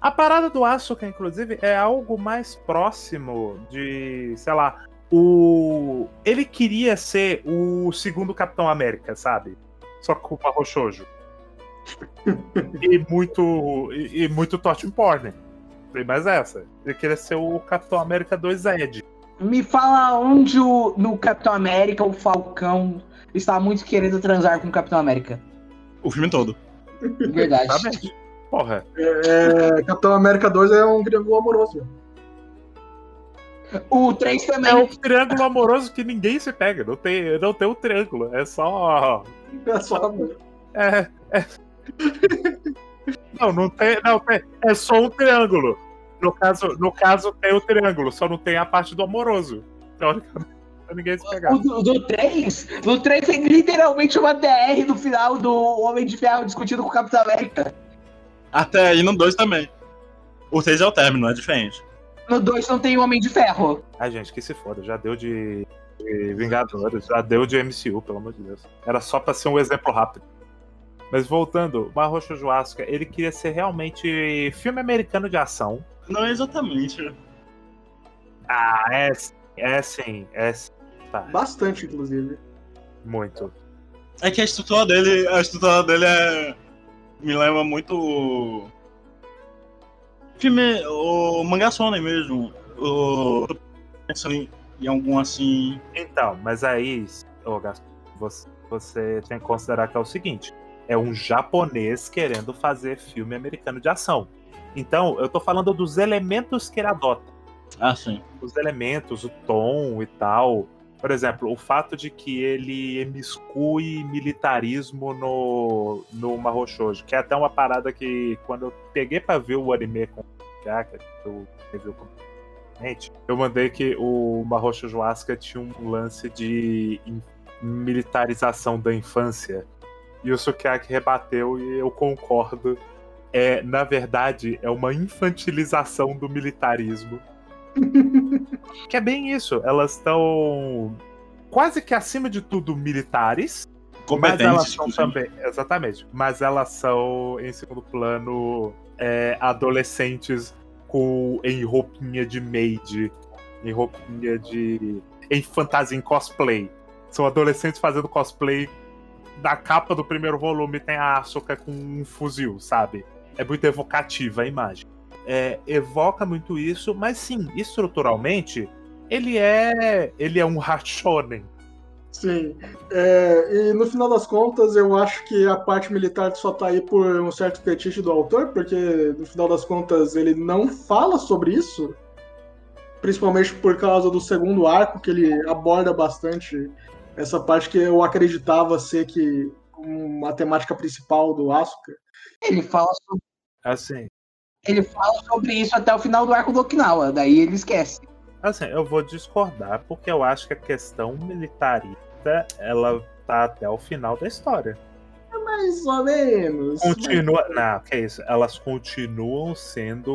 S4: A parada do Asuka, inclusive, é algo mais próximo de, sei lá, o. Ele queria ser o segundo Capitão América, sabe? Só com o Mahou Shoujo. e muito. E, e muito Torture Porn. Tem mais essa. Ele queria ser o Capitão América 2 Ed.
S2: Me fala onde o, no Capitão América o Falcão está muito querendo transar com o Capitão América.
S3: O filme todo.
S2: Verdade.
S4: Exatamente. Porra.
S1: É, Capitão América 2 é um triângulo amoroso.
S2: O 3
S4: É
S2: também.
S4: um triângulo amoroso que ninguém se pega. Não tem, não tem um triângulo. É só.
S1: É só amor.
S4: É. é. Não, não tem. Não, tem. É só um triângulo. No caso, no caso, tem o triângulo, só não tem a parte do amoroso. Teoricamente, pra ninguém se pegar.
S2: O do, do 3? No 3 tem literalmente uma DR no final do Homem de Ferro discutindo com o Capitão América.
S3: Até aí no 2 também. O 3 é o término, é diferente.
S2: No 2 não tem Homem de Ferro.
S4: Ai, gente, que se foda. Já deu de, de Vingadores, já deu de MCU, pelo amor de Deus. Era só pra ser um exemplo rápido. Mas voltando, Marrocho Joasca, ele queria ser realmente filme americano de ação.
S3: Não é exatamente.
S4: Ah, é, sim, é sim, é sim. Tá,
S1: Bastante, inclusive.
S4: muito.
S3: É que a estrutura dele. A estrutura dele é. Me lembra muito. Filme. O mangá Sony mesmo. O. tô Pensando em, em algum assim.
S4: Então, mas aí, ô Gaston, você, você tem que considerar que é o seguinte: é um japonês querendo fazer filme americano de ação. Então, eu tô falando dos elementos que ele adota.
S3: Ah, sim.
S4: Os elementos, o tom e tal. Por exemplo, o fato de que ele emiscue militarismo no, no Mahoushoujo, que é até uma parada que quando eu peguei pra ver o anime com o Jaka, eu review com gente, eu mandei que o Mahoushoujo Asuka tinha um lance de militarização da infância. E o Sukiyaki rebateu e eu concordo. É, na verdade, é uma infantilização do militarismo. que é bem isso. Elas estão quase que acima de tudo militares, mas elas são também. Exatamente. Mas elas são, em segundo plano, é, adolescentes em roupinha de maid, em roupinha de. em fantasia, em cosplay. São adolescentes fazendo cosplay. Da capa do primeiro volume tem a Asuka com um fuzil, sabe? É muito evocativa a imagem. É, evoca muito isso, mas sim, estruturalmente, ele é. ele é um Hashonen.
S1: Sim. É, e no final das contas, eu acho que a parte militar só tá aí por um certo fetiche do autor, porque no final das contas ele não fala sobre isso. Principalmente por causa do segundo arco, que ele aborda bastante essa parte que eu acreditava ser que uma temática principal do Asuka.
S2: Ele fala, sobre,
S4: Assim,
S2: ele fala sobre isso até o final do arco do Okinawa, daí ele esquece.
S4: Assim, eu vou discordar porque eu acho que a questão militarista ela tá até o final da história.
S1: Mais ou menos.
S4: Continua, não, que isso? Elas continuam sendo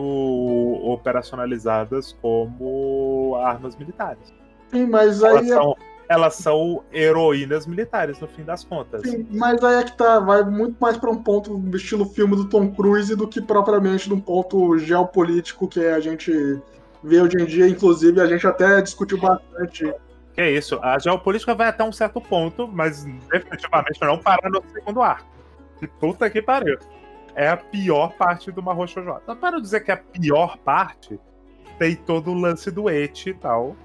S4: operacionalizadas como armas militares.
S1: Sim, mas
S4: Elas
S1: aí é
S4: são, elas são heroínas militares no fim das contas.
S1: Sim, mas aí é que tá, vai muito mais pra um ponto estilo filme do Tom Cruise do que propriamente de um ponto geopolítico que a gente vê hoje em dia. Inclusive, a gente até discutiu bastante.
S4: Que isso? A geopolítica vai até um certo ponto, mas definitivamente não parar no segundo arco. Que puta que pariu. É a pior parte do Mahou Shoujo. Então, para dizer que é a pior parte, tem todo o lance do et e tal.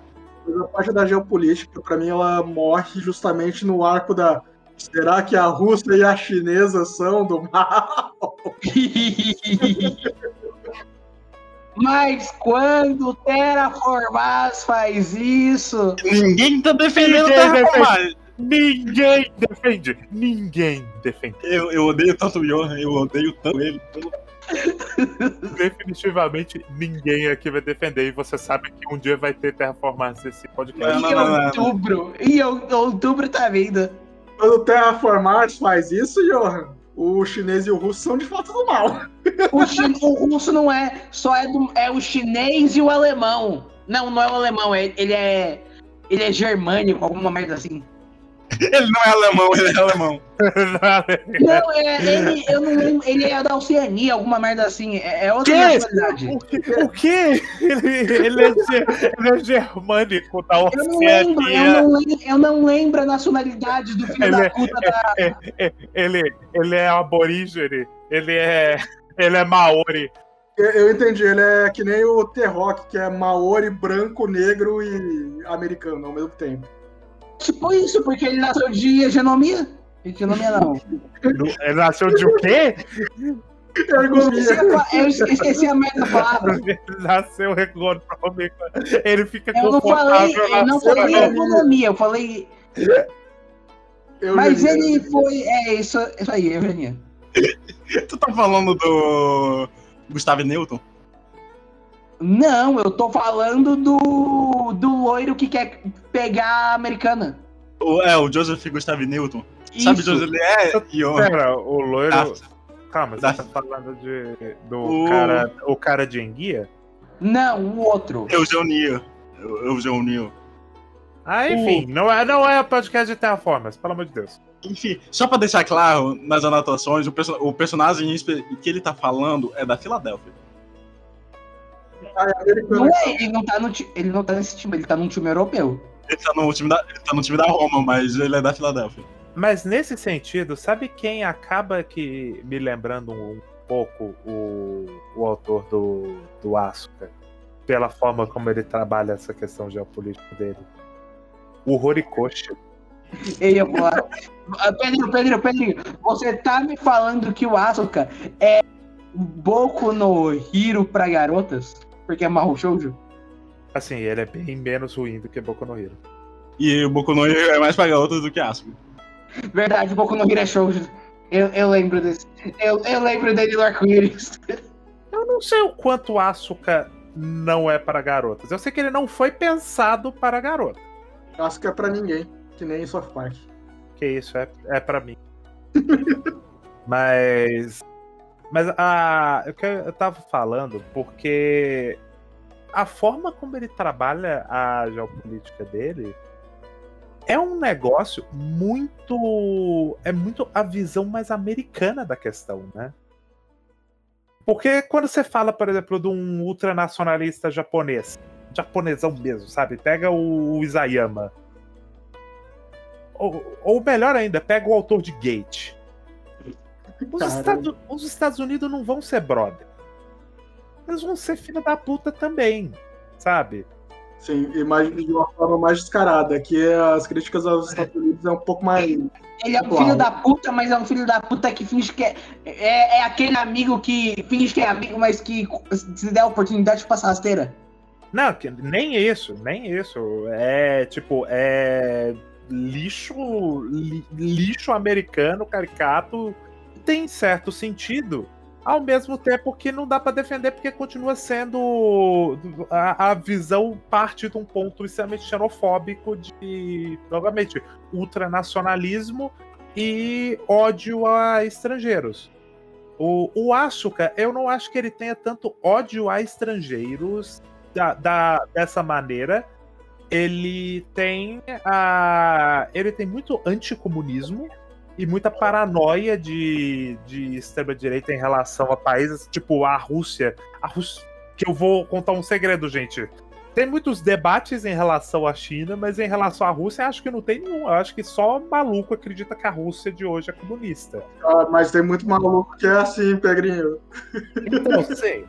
S1: Mas a parte da geopolítica, pra mim, ela morre justamente no arco da. Será que a Rússia e a chinesa são do mal?
S2: Mas quando o faz isso,
S3: Ninguém tá defendendo o
S4: Ninguém
S3: Terraformar.
S4: Ninguém defende. Ninguém defende.
S3: Eu, eu odeio tanto o Johan, eu odeio tanto ele.
S4: Definitivamente ninguém aqui vai defender. E você sabe que um dia vai ter terraformar esse podcast.
S3: Não,
S2: em
S3: não, não, não.
S2: outubro, em ou- outubro tá vindo.
S1: Quando o faz isso, Johan, o chinês e o russo são de fato do mal.
S2: O, chi- o russo não é, só é, do, é o chinês e o alemão. Não, não é o alemão, é- ele é. Ele é germânico, alguma merda assim.
S3: Ele não é alemão, ele é alemão.
S2: Não, é, ele, eu não lembro, ele é da Oceania, alguma merda assim. É, é outra
S4: Que?
S2: nacionalidade.
S4: O que? O quê? Ele, ele é, ele é germânico da
S2: Eu não lembro, eu
S4: Oceania.
S2: não lembro, eu não lembro a nacionalidade do filho
S4: Ele
S2: da
S4: é-
S2: puta da.
S4: Ele, ele é aborígene. Ele é. Ele é maori.
S1: Eu, eu entendi, ele é que nem o T-Rock, que é maori, branco, negro e americano ao mesmo tempo.
S2: Tipo isso, porque ele nasceu de hegemonia. Hegemonia não.
S4: Ele nasceu de o quê?
S2: Eu esqueci
S1: Ergonomia.
S2: a, pa- eu esqueci a merda da palavra.
S4: Ele nasceu econômico. Ele fica
S2: Eu não falei,
S4: confortável
S2: eu não falei economia, eu falei.
S1: Eu
S2: Mas ele foi. É isso, isso aí, Eugenia.
S3: Tu tá falando do Gustavo Newton?
S2: Não, eu tô falando do. do loiro que quer pegar a americana.
S3: O, é, o Joseph Gustavo Newton. Sabe
S2: Isso.
S3: onde ele é? Johan?
S4: Pera, o loiro.
S3: Ah,
S4: Calma, você
S3: Da-
S4: tá falando de, do
S3: O-
S4: cara. O cara de enguia?
S2: Não, o outro.
S3: Eugênio. Eugênio.
S4: Ah, enfim, não é, não é podcast de Terraformers, pelo amor de Deus.
S3: Enfim, só pra deixar claro nas anotações, o, perso o personagem que ele tá falando é da Filadélfia.
S1: Ah, é.
S2: Não é, ele não, tá no, ele não tá nesse time, ele tá num time europeu.
S3: Ele tá no time da, ele tá no time da Roma, mas ele é da Filadélfia.
S4: Mas nesse sentido, sabe quem acaba que me lembrando um pouco o, o autor do, do Asuka? Pela forma como ele trabalha essa questão geopolítica dele. O Horikoshi.
S2: Ele ia falar. Ah, Pedrinho, Pedrinho, Pedrinho, você tá me falando que o Asuka é Boku no Hiro pra garotas? Porque é Mahou Shoujo?
S4: Assim, ele é bem menos ruim do que Boku no Hero.
S3: E o Boku no Hero é mais pra garotas do que Asuka.
S2: Verdade, Boku no Hiro é Shoujo. Eu, eu lembro desse. Eu, eu lembro dele no arco-íris.
S4: Eu não sei o quanto o Asuka não é para garotas. Eu sei que ele não foi pensado para garotas.
S1: Que é pra ninguém, que nem South Park.
S4: Que isso é, é para mim. mas. Mas a, o que eu tava falando, porque a forma como ele trabalha a geopolítica dele é um negócio muito. É muito a visão mais americana da questão, né? Porque quando você fala, por exemplo, de um ultranacionalista japonês, japonesão mesmo, sabe? Pega o Isayama. Ou, ou melhor ainda, pega o autor de Gate. Os. Estados, os Estados Unidos não vão ser brother. Eles vão ser filha da puta também, sabe?
S1: Sim, e mais, de uma forma mais descarada, que as críticas aos Estados Unidos é um pouco mais.
S2: Ele é um filho da puta, mas é um filho da puta que finge que é. É, é aquele amigo que finge que é amigo, mas que se der a oportunidade passa rasteira.
S4: Não, que- nem isso, nem isso. É tipo, é lixo, li- lixo americano caricato tem certo sentido, ao mesmo tempo que não dá pra defender porque continua sendo a, a visão parte de um ponto extremamente xenofóbico de, novamente, ultranacionalismo e ódio a estrangeiros. O, o Asuka, eu não acho que ele tenha tanto ódio a estrangeiros da, da- dessa maneira. Ele tem a, ele tem muito anticomunismo e muita paranoia de, de extrema direita em relação a países tipo a Rússia. A Rússia, que eu vou contar um segredo, gente. Tem muitos debates em relação à China, mas em relação à Rússia, acho que não tem nenhum. Eu acho que só maluco acredita que a Rússia de hoje é comunista.
S1: Ah, mas tem muito maluco que é assim, Pegrinho.
S4: Então, sei.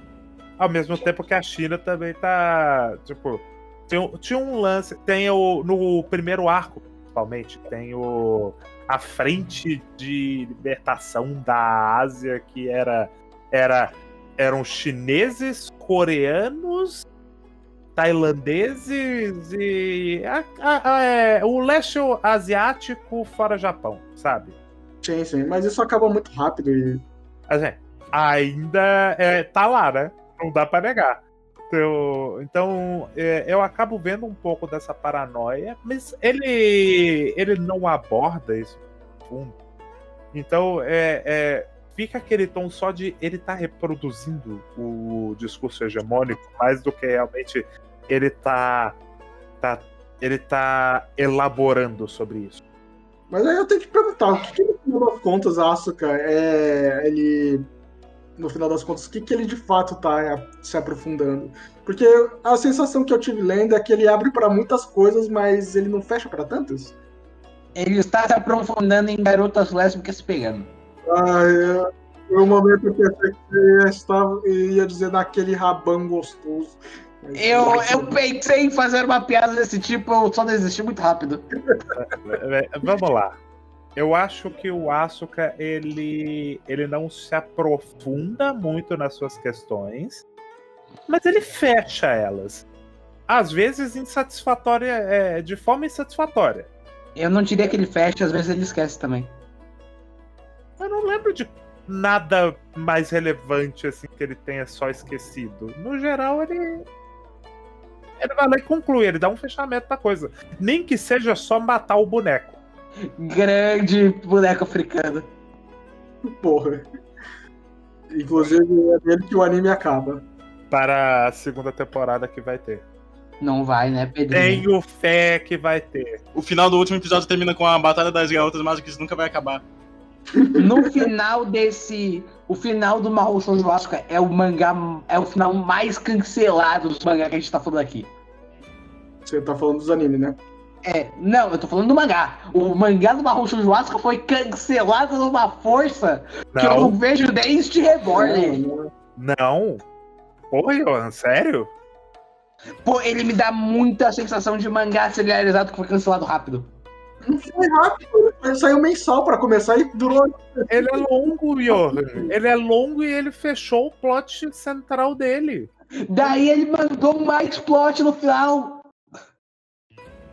S4: Ao mesmo tempo que a China também tá. Tipo, tem tinha um lance. Tem o. No primeiro arco, principalmente, tem o. A frente de libertação da Ásia, que era. era eram chineses, coreanos, tailandeses e. a- a- a- é, o leste asiático fora Japão, sabe?
S1: Sim, sim. Mas isso acaba muito rápido e.
S4: Assim, ainda é, tá lá, né? Não dá pra negar. Então, então é, eu acabo vendo um pouco dessa paranoia, mas ele, ele não aborda isso fundo. Então, é, é, fica aquele tom só de ele tá reproduzindo o discurso hegemônico mais do que realmente ele tá, tá ele tá elaborando sobre isso.
S1: Mas aí eu tenho que perguntar, o que, que no final das contas, Asuka, é. Ele. No final das contas, o que, que ele de fato tá se aprofundando? Porque a sensação que eu tive lendo é que ele abre pra muitas coisas, mas ele não fecha pra tantas.
S2: Ele está se aprofundando em garotas lésbicas se pegando.
S1: Ah, eu, um momento eu pensei que você estava, ia dizer daquele rabão gostoso.
S2: Eu, eu pensei em fazer uma piada desse tipo, eu só desisti muito rápido.
S4: É, é, Vamos lá. Eu acho que o Asuka ele, ele não se aprofunda muito nas suas questões, mas ele fecha elas. Às vezes insatisfatória, é, de forma insatisfatória.
S2: Eu não diria que ele fecha, às vezes ele esquece também.
S4: Eu não lembro de nada mais relevante assim que ele tenha só esquecido. No geral, ele. Ele vai lá e conclui, ele dá um fechamento da coisa. Nem que seja só matar o boneco.
S2: Grande boneco africano.
S1: Porra. Inclusive, é dele que o anime acaba.
S4: para a segunda temporada que vai ter.
S2: Não vai, né, Pedrinho?
S4: Tenho fé que vai ter.
S3: O final do último episódio termina com a Batalha das Garotas Mágicas nunca vai acabar.
S2: No final desse. O final do Mahou Shoujo Asuka é o mangá. É o final mais cancelado dos mangá que a gente tá falando aqui.
S1: Você tá falando dos animes, né?
S2: É, não, eu tô falando do mangá. O mangá do Shoujo Asuka foi cancelado numa força que eu não
S4: Não,
S2: vejo desde Reborn.
S1: Não,
S4: não. Porra, Johan, sério?
S2: Pô, ele me dá muita sensação de mangá serializado que foi cancelado rápido.
S1: não foi rápido. Ele saiu mensal pra começar e durou.
S4: Ele é longo, Johan. Ele é longo e ele fechou o plot central dele.
S2: Daí ele mandou mais plot no final.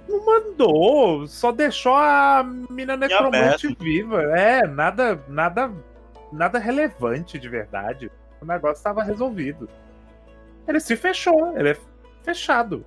S4: Não mandou, só deixou a mina necromante viva. É, nada, nada, nada relevante de verdade. O negócio estava resolvido. Ele se fechou, ele é fechado.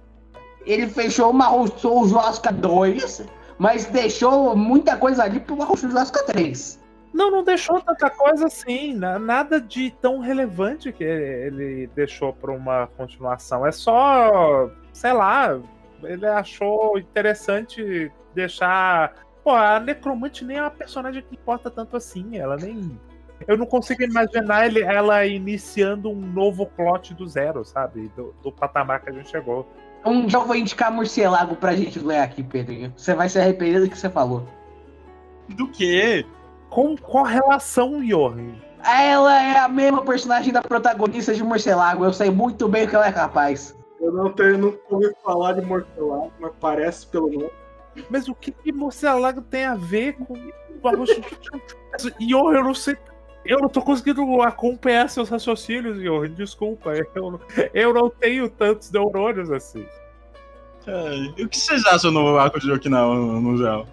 S2: Ele fechou o Mahou Shoujo Asuka 2, mas deixou muita coisa ali pro Shoujo Asuka 3.
S4: Não, não deixou tanta coisa assim, na- nada de tão relevante que ele deixou para uma continuação. É só, sei lá, ele achou interessante deixar. Pô, a Necromante nem é uma personagem que importa tanto assim, ela nem. Eu não consigo imaginar ele, ela iniciando um novo plot do zero, sabe? Do, do patamar que a gente chegou.
S2: Um eu vou indicar Murcielago pra gente ler aqui, Pedrinho. Você vai se arrepender do que você falou.
S3: Do quê?
S4: Com qual relação, Johan?
S2: Ela é a mesma personagem da protagonista de Murcielago. Eu sei muito bem o que ela é capaz.
S1: Eu não tenho, nunca ouvi falar de Mortelado, mas parece pelo nome.
S4: Mas o que, que Morcelago tem a ver com o Barro Johan, eu não sei. Eu não tô conseguindo acompanhar seus raciocínios, Johan. Desculpa. Eu, não- eu não tenho tantos neurônios assim.
S3: É, e o que vocês acham no arco de Okinawa no, no geral?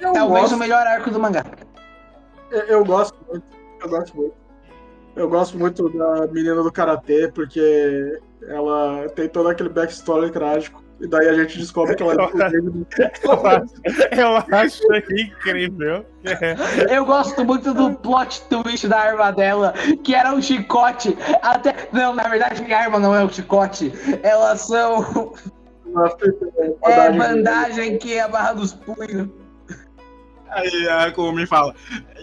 S1: Eu
S2: Talvez
S1: gosto,
S2: o melhor arco do mangá.
S1: eu- eu gosto muito. Eu gosto muito. Eu gosto muito da menina do karatê, porque ela tem todo aquele backstory trágico. E daí a gente descobre que ela é do
S4: Eu acho, eu acho incrível. É.
S2: Eu gosto muito do plot twist da arma dela, que era um chicote. Até. Não, na verdade, minha arma não é um chicote. Elas são. É bandagem que é a barra dos punhos.
S3: Aí a Kumi fala,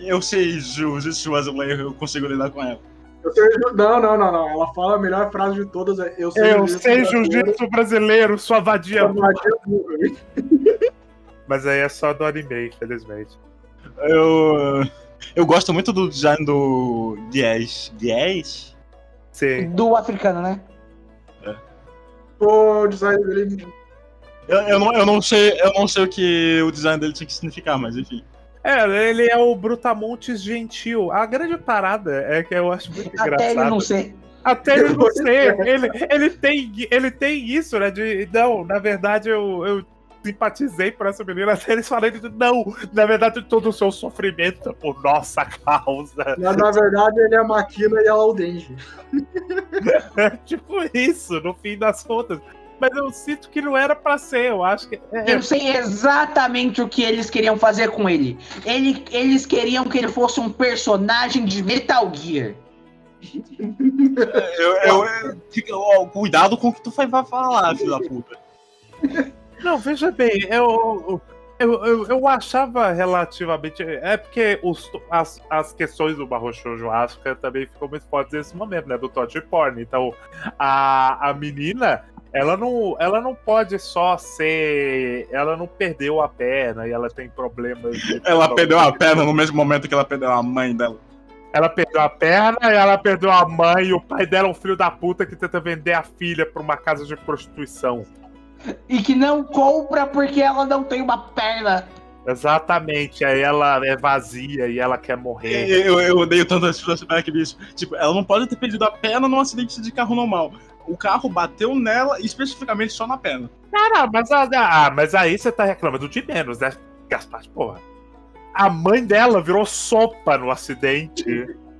S3: eu sei jiu-jitsu brasileiro, eu consigo lidar com ela.
S1: Eu sei não, não, não, não. Ela fala a melhor frase de todas. é, Eu sei
S4: Eu sei jiu-jitsu brasileiro, sua vadia.
S1: brasileiro.
S4: Mas aí é só do anime, infelizmente.
S3: Eu, eu gosto muito do design do Diez. Diez?
S4: Sim.
S2: Do africano, né?
S1: Pô, o design dele.
S3: Eu, eu, não, eu, não sei, eu não sei o que o design dele tinha que significar, mas enfim.
S4: É, ele é o Brutamontes gentil. A grande parada é que eu acho muito engraçado.
S2: Até ele não ser.
S4: Até ele não ser. Ele, ele, tem, ele tem isso, né? De, não, na verdade eu, eu simpatizei por essa menina até eles falarem de não, na verdade todo o seu sofrimento é por nossa causa.
S1: Na, na verdade, ele é a Maquina e ela é o Denji.
S4: É tipo isso, no fim das contas. Mas eu sinto que não era pra ser, eu acho que. é-
S2: Eu sei exatamente o que eles queriam fazer com ele. ele. Eles queriam que ele fosse um personagem de Metal Gear.
S3: Eu, eu, eu- ó, cuidado com o que tu vai falar, filho da puta.
S4: Não, veja bem, eu, eu, eu, eu achava relativamente. É porque os, as, as questões do Barro Shoujo Asuka também ficam muito fortes nesse momento, né? Do Todd Porn. Então, a, a menina, ela não, ela não pode só ser. Ela não perdeu a perna e ela tem problemas. de-
S3: Ela perdeu a perna no mesmo momento que ela perdeu a mãe dela.
S4: Ela perdeu a perna, e ela perdeu a mãe, e o pai dela é um filho da puta que tenta vender a filha pra uma casa de prostituição.
S2: E que não compra porque ela não tem uma perna.
S4: Exatamente, aí ela é vazia e ela quer morrer.
S3: Eu, eu odeio tanto esse flashback, bicho. Tipo, ela não pode ter perdido a perna num acidente de carro normal. O carro bateu nela, especificamente só na perna.
S4: Cara, mas, a- ah, mas aí você tá reclamando de menos, né? Gaspar, porra. A mãe dela virou sopa no acidente.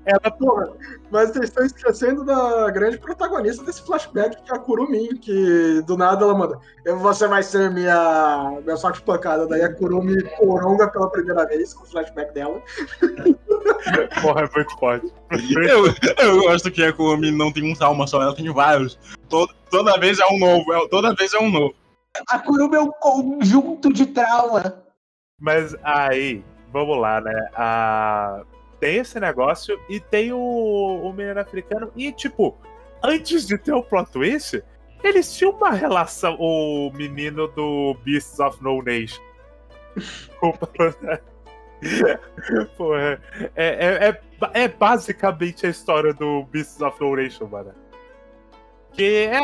S4: Ela
S1: Porra, mas vocês estão esquecendo da grande protagonista desse flashback, que é a Kurumin, que do nada ela manda. "Eu- Você vai ser minha, minha sorte pancada. Daí a Kurumi coronga pela primeira vez com o flashback dela.
S4: porra é muito forte.
S3: Eu, eu gosto que a Kumi não tem um trauma só, ela tem vários. Toda, toda vez é um novo, é- toda vez é um novo.
S2: A Kuruma é um conjunto de trauma.
S4: Mas aí, vamos lá, né? A... Tem esse negócio e tem o, o menino africano. E, tipo, antes de ter o plot twist, eles tinham uma relação. O menino do Beasts of No Nation. Porra, é, é, é, é basicamente a história do Beasts of No Nation, mano. Que é,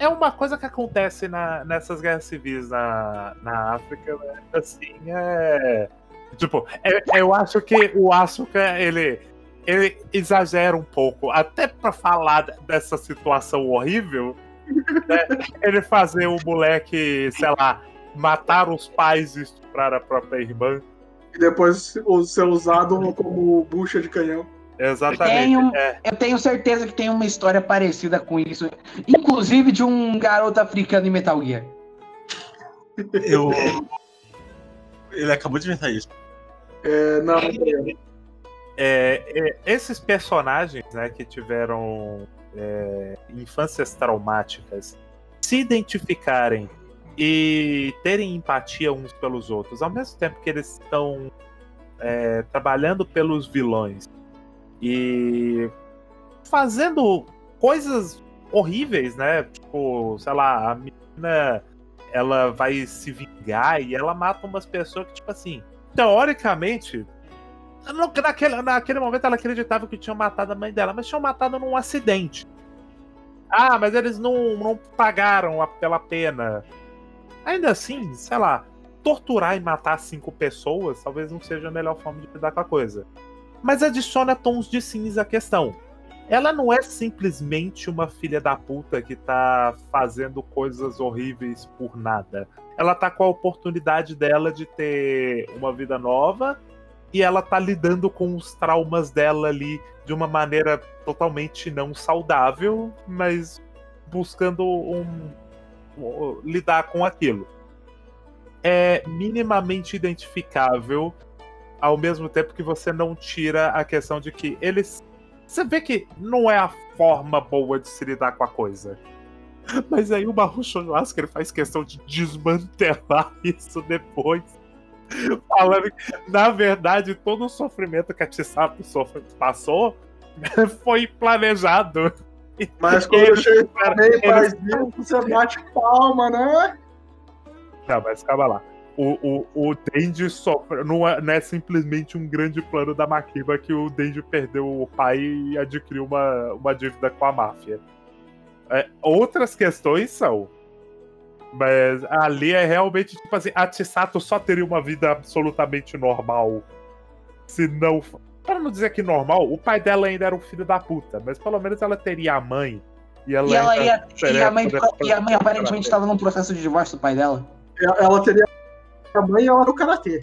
S4: é uma coisa que acontece na, nessas guerras civis na, na África, né? Assim, é. Tipo, é- eu acho que o Asuka, ele, ele exagera um pouco, até pra falar dessa situação horrível, né? Ele fazer o moleque, sei lá, matar os pais e estuprar a própria irmã.
S1: E depois ser usado como bucha de canhão.
S4: Exatamente.
S2: Tenho-
S4: É,
S2: Eu tenho certeza que tem uma história parecida com isso. Inclusive de um garoto africano em Metal Gear.
S3: Eu. Ele acabou de inventar isso.
S1: É, não,
S4: é, é, esses personagens né, que tiveram é, infâncias traumáticas se identificarem e terem empatia uns pelos outros, ao mesmo tempo que eles estão é, trabalhando pelos vilões e fazendo coisas horríveis, né? Tipo, sei lá, a menina ela vai se vingar e ela mata umas pessoas que, tipo assim, teoricamente, no- naquele, naquele momento ela acreditava que tinham matado a mãe dela, mas tinham matado num acidente. Ah, mas eles não, não pagaram a- pela pena. Ainda assim, sei lá, torturar e matar cinco pessoas talvez não seja a melhor forma de lidar com a coisa. Mas adiciona tons de cinza à questão. Ela não é simplesmente uma filha da puta que tá fazendo coisas horríveis por nada. Ela tá com a oportunidade dela de ter uma vida nova e ela tá lidando com os traumas dela ali de uma maneira totalmente não saudável, mas buscando um, um- lidar com aquilo. É minimamente identificável, ao mesmo tempo que você não tira a questão de que eles. Você vê que não é a forma boa de se lidar com a coisa. Mas aí o Marrucho Joaska ele faz questão de desmantelar isso depois. Falando que, na verdade, todo o sofrimento que a sofre- passou foi planejado.
S1: mas quando também
S4: eles-
S1: faz isso, você bate palma, né?
S4: Não, mas calma lá. O, o, o Denji sofre. Não é, não é simplesmente um grande plano da Makiba que o Denji perdeu o pai e adquiriu uma, uma dívida com a máfia. É, outras questões são. Mas ali é realmente tipo assim: a Chisato só teria uma vida absolutamente normal. Se não. Para não dizer que normal, o pai dela ainda era um filho da puta, mas pelo menos ela teria a mãe. E ela,
S2: E, ela ia, e, a mãe, e a mãe aparentemente estava num processo de divórcio do pai dela.
S1: Ela teria a mãe e ela no karatê.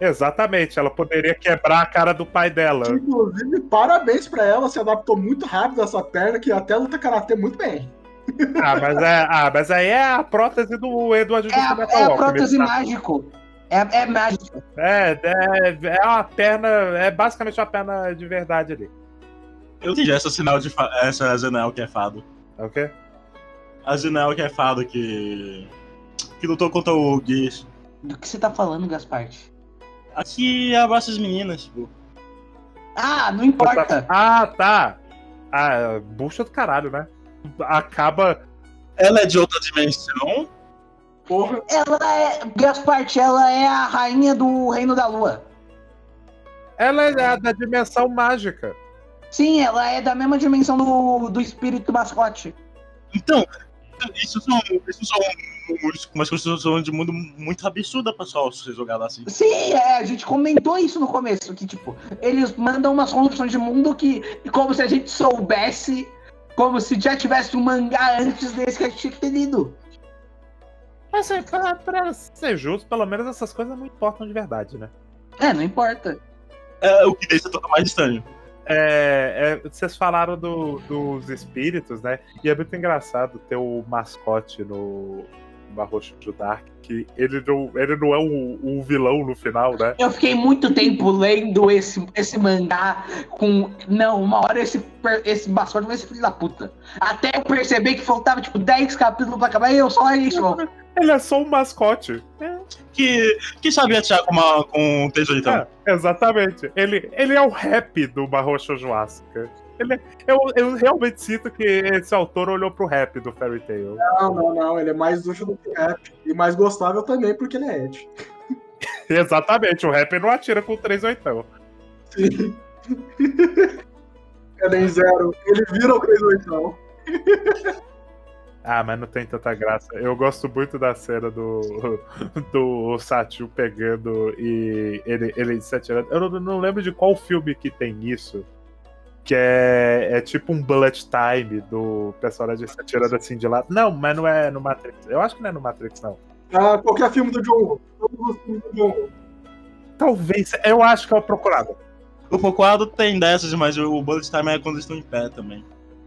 S4: Exatamente, ela poderia quebrar a cara do pai dela.
S1: Inclusive, parabéns pra ela, se adaptou muito rápido a essa perna, que até luta karatê muito bem.
S4: Ah, mas, é, ah, mas aí é a prótese do Eduardo
S2: É a, é a prótese
S4: tá?
S2: mágico. É, é mágico.
S4: É, é, é uma perna. É basicamente uma perna de verdade ali.
S3: Eu entendi essa sinal de fa... essa Zenel que é fado.
S4: Ok?
S3: A Zenel que é fado que. que lutou contra o Gears.
S2: Do que você tá falando, Gasparte?
S3: Aqui abraça as meninas, tipo.
S2: Ah, não importa.
S4: Ah, tá. Ah, bucha do caralho, né? Acaba.
S3: Ela é de outra dimensão.
S1: Porra,
S2: Ela é. Gasparte, ela é a rainha do Reino da Lua.
S4: Ela é da, da dimensão mágica.
S2: Sim, ela é da mesma dimensão do, do espírito mascote.
S3: Então, isso são, isso são umas construções de mundo muito absurda pra só ser jogado assim.
S2: Sim, é, a gente comentou isso no começo, que tipo, eles mandam umas construções de mundo que, como se a gente soubesse, como se já tivesse um mangá antes desse que a gente tinha que ter lido.
S4: Mas assim, pra, pra ser justo, pelo menos essas coisas não importam de verdade, né?
S2: É, não importa.
S3: É o que deixa tudo mais estranho.
S4: é, é, vocês falaram do- dos espíritos, né? E é muito engraçado ter o mascote no Barrocho Dark, que ele não, ele não é o, o vilão no final, né?
S2: Eu fiquei muito tempo lendo esse, esse mangá com. Não, uma hora esse, esse mascote vai ser filho da puta. Até eu perceber que faltava tipo 10 capítulos pra acabar e eu só olhei isso.
S4: Ele é só um mascote.
S3: Que, que sabe atirar com, uma, com um tesourito.
S4: É, exatamente. Ele, ele é o rap do Barrocho Asuka. Ele, é- eu, eu realmente sinto que esse autor olhou pro rap do Fairy Tail.
S1: Não, não, não. Ele é mais útil do que rap. E mais gostável também, porque ele é Ed.
S4: Exatamente, o rap não atira com 3 oitão.
S1: Sim. Cadê em zero? Ele vira o 38.
S4: Ah, mas não tem tanta graça. Eu gosto muito da cena do, do Satchel pegando e ele, ele se atirando. Eu não, não lembro de qual filme que tem isso. Que é, é tipo um bullet time do personagem se atirando assim de lado. Não, mas não é no Matrix. Eu acho que não é no Matrix, não.
S1: Ah, qualquer filme do John Woo. Todos os filmes do John.
S4: Talvez. Eu acho que é o Procurado.
S3: O Procurado tem dessas, mas o Bullet Time é quando eles estão em pé também.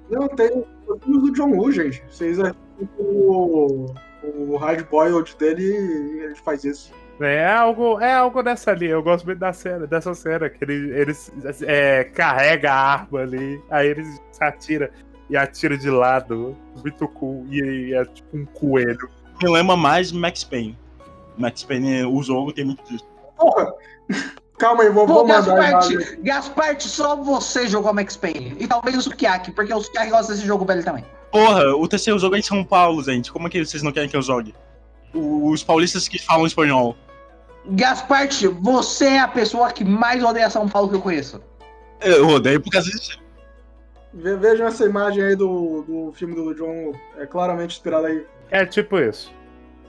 S1: Não, tem os filmes do John Woo, gente. Vocês é o, o Hard Boiled dele ele faz isso.
S4: É algo, é algo dessa linha. Eu gosto muito da cena, dessa cena, que ele, ele é, carrega a arma ali, aí ele se atira e atira de lado. Muito cool. E, e é tipo um coelho.
S3: Me lembra mais Max Payne. Max Payne, o jogo tem muito disso.
S1: Porra! Calma aí, vou,
S2: Pô,
S1: vou mandar.
S2: Gasparte, Gasparte, só você jogou Max Payne. E talvez o Sukiyaki, porque o Sukiyaki gosta desse jogo velho também.
S3: Porra, o terceiro jogo é em São Paulo, gente. Como é que vocês não querem que eu jogue? Os paulistas que falam espanhol.
S2: Gasparte, você é a pessoa que mais odeia São Paulo que eu conheço.
S3: Eu odeio por causa disso.
S1: Ve- Vejam essa imagem aí do, do filme do John. É claramente inspirado aí.
S4: É tipo isso.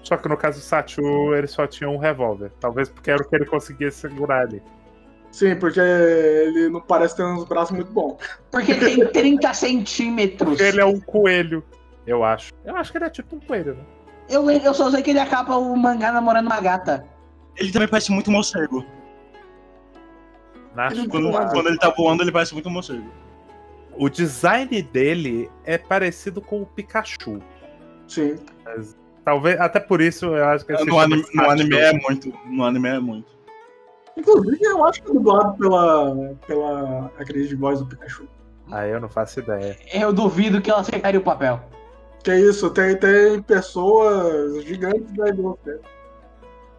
S4: Só que no caso do Satchu, ele só tinha um revólver. Talvez porque era o que ele conseguia segurar ali.
S1: Sim, porque ele não parece ter uns braços muito bons.
S2: Porque ele tem 30 centímetros.
S4: Porque ele é um coelho, eu acho. Eu acho que ele é tipo um coelho, né?
S2: Eu, eu só sei que ele acaba o mangá namorando uma gata.
S3: Ele também parece muito morcego.
S4: Acho.
S3: Quando, quando ele tá voando, ele parece muito morcego.
S4: O design dele é parecido com o Pikachu.
S1: Sim.
S4: Talvez, até por isso eu acho que se
S3: No anime, no
S4: Satchu.
S3: anime é muito. No anime é muito.
S1: Inclusive, eu acho que é dublado pela, pela atriz de voz do Pikachu.
S4: Aí eu não faço ideia.
S2: Eu duvido que ela acertaria o papel.
S1: Que isso, tem, tem pessoas gigantes da indústria.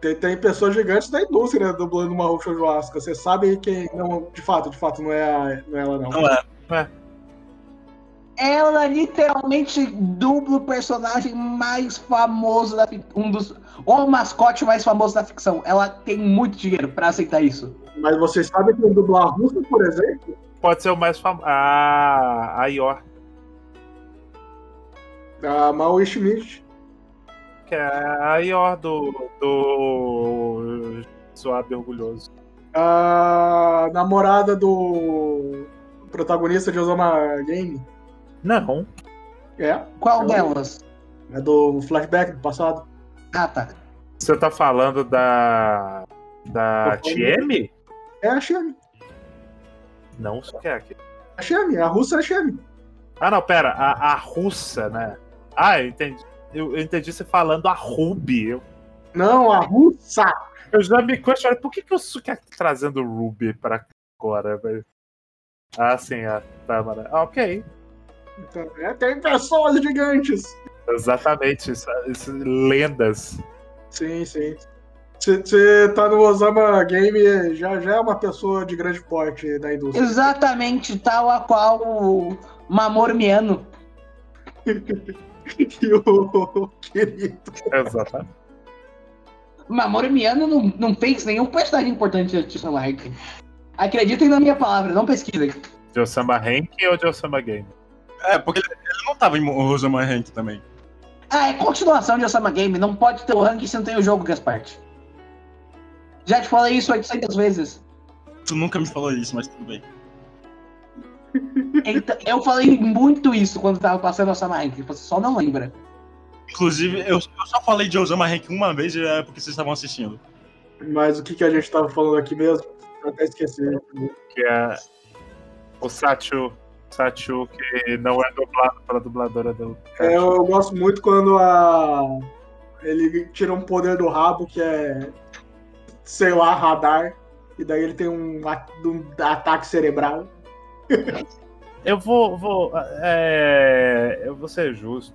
S1: Tem, tem pessoas gigantes da indústria dublando uma Roxa Joasca. Você sabe quem. Não, de fato, de fato, não é, a- não é ela, não.
S3: Não é.
S2: Ela literalmente dubla o personagem mais famoso da ficção. Um dos. O mascote mais famoso da ficção. Ela tem muito dinheiro pra aceitar isso.
S1: Mas vocês sabem quem dubla a russa, por exemplo?
S4: Pode ser o mais famoso. Ah, a Yor,
S1: A Maui Schmidt.
S4: Que é a Yor do. do. Suave e Orgulhoso.
S1: A namorada do protagonista de Osama Game.
S4: Não.
S1: É.
S2: Qual
S1: Eu-
S2: delas?
S1: É do flashback do passado.
S2: Ah, tá.
S4: Você tá falando da. da TM?
S1: É a Shemi.
S4: Não, isso que é aqui.
S1: A Shemi, a russa é a Shemi.
S4: Ah, não, pera. A, a russa, né? Ah, eu entendi. Eu, eu entendi você falando a Ruby. Eu,
S1: Não, a russa.
S4: eu já me questionei por que, que o Suki tá trazendo o Ruby pra agora, velho? Ah, sim, a Tamara. Ah, ok.
S1: Então, é, tem pessoas gigantes.
S4: Exatamente. Isso, isso- lendas.
S1: Sim, sim. Você tá no Osama Game, já, já é uma pessoa de grande porte da indústria.
S2: Exatamente tal a qual o Mamoru Miano.
S1: E o querido.
S4: Exatamente.
S2: Mamoru Miano não, não fez nenhum personagem importante de Osama Ranking. Acreditem na minha palavra, não pesquisem.
S4: De Osama Rank ou de Osama Game?
S3: É, porque ele, ele não tava em Rosama Rank também.
S2: Ah, é continuação de Osama Game. Não pode ter o ranking se não tem o jogo, Gasparte. Já te falei isso 800 vezes.
S3: Tu nunca me falou isso, mas tudo bem.
S2: Então, eu falei muito isso quando tava passando Osama Ranking. Você só não lembra.
S3: Inclusive, eu, eu só falei de Osama Rank uma vez e é porque vocês estavam assistindo.
S1: Mas o que, que a gente tava falando aqui mesmo? Eu até esqueci.
S4: Que é O Sachu. Sachu, que não é dublado pela dubladora do.
S1: É, eu, eu gosto muito quando a. Ele tira um poder do rabo que é. sei lá, radar. E daí ele tem um, a- um ataque cerebral.
S4: Eu vou. vou é, eu vou ser justo.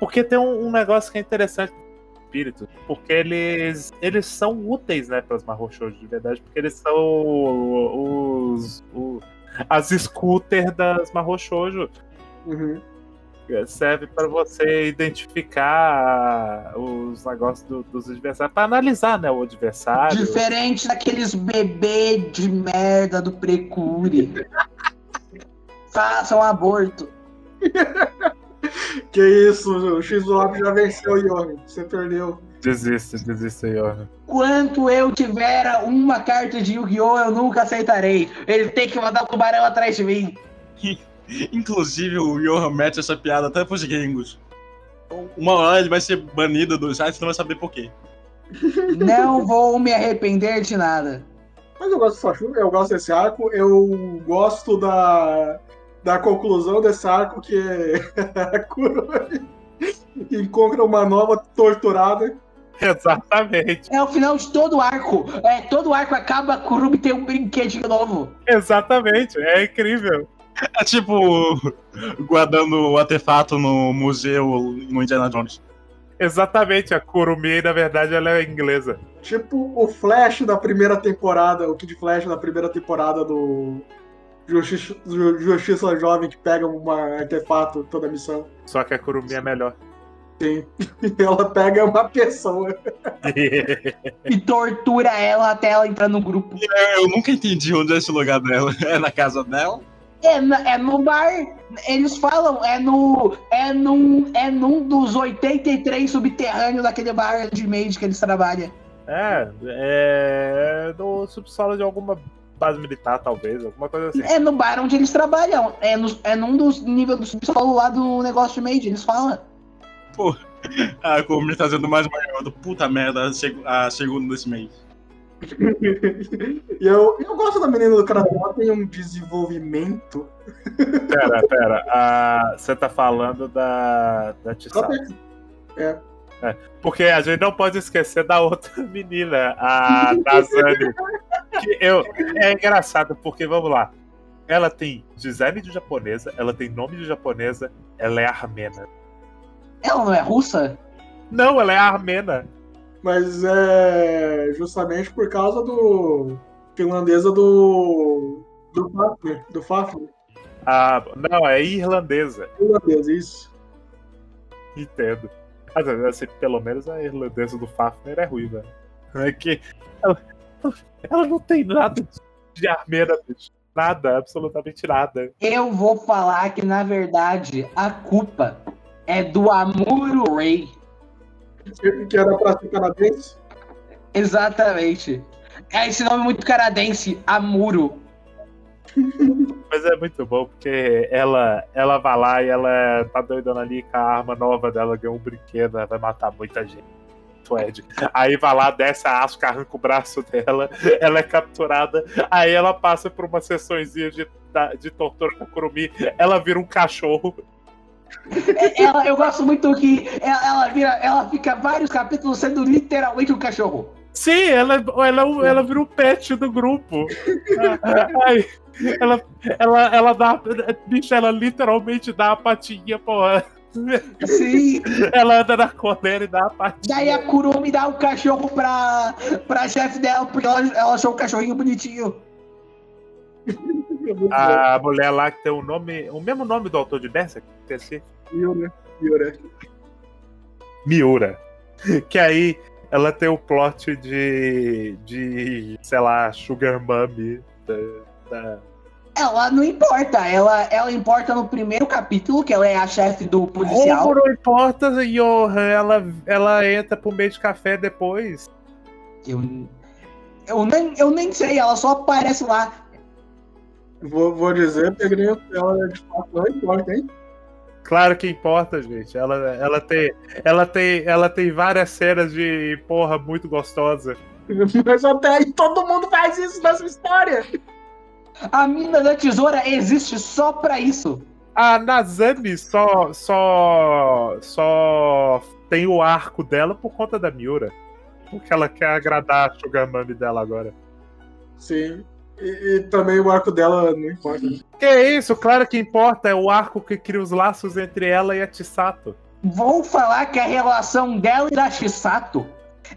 S4: Porque tem um, um negócio que é interessante do espírito. Porque eles. Eles são úteis, né, para as marrochos de verdade. Porque eles são os. o- as scooters das marrochojo.
S1: Uhum.
S4: Serve para você identificar os negócios do- dos adversários. Para analisar, né, o adversário.
S2: Diferente daqueles bebê de merda do Precure. Façam aborto.
S1: Que isso, o X do Lopes já venceu, Ione. Você perdeu.
S4: Desiste, desiste aí, ó.
S2: Quanto eu tiver uma carta de Yu-Gi-Oh! eu nunca aceitarei. Ele tem que mandar o tubarão atrás de mim.
S3: Inclusive, o Johan mete essa piada até pros gringos. Uma hora ele vai ser banido do site e não vai saber por quê.
S2: Não vou me arrepender de nada.
S1: Mas eu gosto do Sachu, eu gosto desse arco. Eu gosto da, da conclusão desse arco, que a Kuroi encontra uma nova torturada.
S4: Exatamente,
S2: É o final de todo arco. É, todo arco acaba, Kurumi tem um brinquedinho novo.
S4: exatamente. É incrível.
S3: É tipo guardando o artefato no museu no Indiana Jones.
S4: Exatamente, a Kurumi, na verdade, ela é inglesa.
S1: Tipo o Flash da primeira temporada, o Kid Flash da primeira temporada do Justiça, Ju- Justiça Jovem que pega um artefato toda a missão.
S4: Só que a Kurumi é melhor.
S1: Sim. Ela pega uma pessoa.
S2: E tortura ela até ela entrar no grupo.
S3: Eu nunca entendi onde é esse lugar dela. É na casa dela?
S2: É, é no bar. Eles falam, é no. É num, é num dos 83 subterrâneos daquele bar de Made que eles trabalham.
S4: é, é no subsolo de alguma base militar, talvez, alguma coisa assim.
S2: É no bar onde eles trabalham. É, no, é num dos níveis do subsolo lá do negócio de Made, eles falam.
S3: A Kurumi tá sendo mais maior do puta merda a, seg a segunda desse mês.
S1: E eu, eu gosto da menina do Karate, ela tem um desenvolvimento.
S4: Pera, pera. Você tá falando da, da
S1: Ela
S4: Chisara.
S1: tem-
S4: Porque a gente não pode esquecer da outra menina, a Nazani. que eu, é engraçado, porque, vamos lá. Ela tem design de japonesa, ela tem nome de japonesa, ela é armena.
S2: Ela não é russa?
S4: Não, ela é armena.
S1: Mas é justamente por causa do. finlandesa do. do Fafner. Do Fafner.
S4: Ah, não, é irlandesa.
S1: Finlandesa, isso.
S4: Entendo. Mas assim, pelo menos a irlandesa do Fafner é ruiva. É que ela, ela não tem nada de armena, bicho. Nada, absolutamente nada.
S2: Eu vou falar que, na verdade, a culpa é do Amuro Ray.
S1: Que era pra ser canadense.
S2: Exatamente. É esse nome muito canadense, Amuro.
S4: Mas é muito bom, porque ela, ela vai lá e ela tá doidona ali com a arma nova dela, ganhou um brinquedo, ela vai matar muita gente. Ed. Aí vai lá, desce a Asuka, arranca o braço dela, ela é capturada, aí ela passa por uma sessãozinha de, de tortura com a Kurumi, ela vira um cachorro.
S2: É, Ela, eu gosto muito que ela, ela vira, ela fica vários capítulos sendo literalmente um cachorro.
S4: Sim, ela, ela, ela vira o pet do grupo. Aí, ela, ela, ela dá. Bicho, ela literalmente dá a patinha, porra.
S2: Sim.
S4: Ela anda na corneira e dá a patinha.
S2: Daí a Kurumi dá o cachorro pra, pra chefe dela, porque ela, ela achou o cachorrinho bonitinho.
S4: A mulher lá que tem o nome. O mesmo nome do autor de Berserk, esqueci.
S1: Miura. Miura.
S4: Miura. Que aí ela tem o plot de. de. sei lá, Sugar Mummy. Da, da-
S2: Ela não importa, ela, ela importa no primeiro capítulo, que ela é a chefe do policial.
S4: Como não importa, Johan, ela, ela entra pro meio de café depois.
S2: Eu, eu, nem, eu nem sei, ela só aparece lá.
S1: Vou, vou dizer, peguei ela de fato não importa, hein?
S4: Claro que importa, gente. Ela, ela, tem, ela, tem, ela tem várias cenas de porra muito gostosa.
S1: Mas até aí todo mundo faz isso nessa história.
S2: A mina da tesoura existe só pra isso.
S4: A Nazami só, só, só tem o arco dela por conta da Miura. Porque ela quer agradar a Sugar Mami dela agora.
S1: Sim. E, e também o arco dela não importa.
S4: Que isso, claro que importa, é o arco que cria os laços entre ela e a Chisato.
S2: Vou falar que a relação dela e da Chisato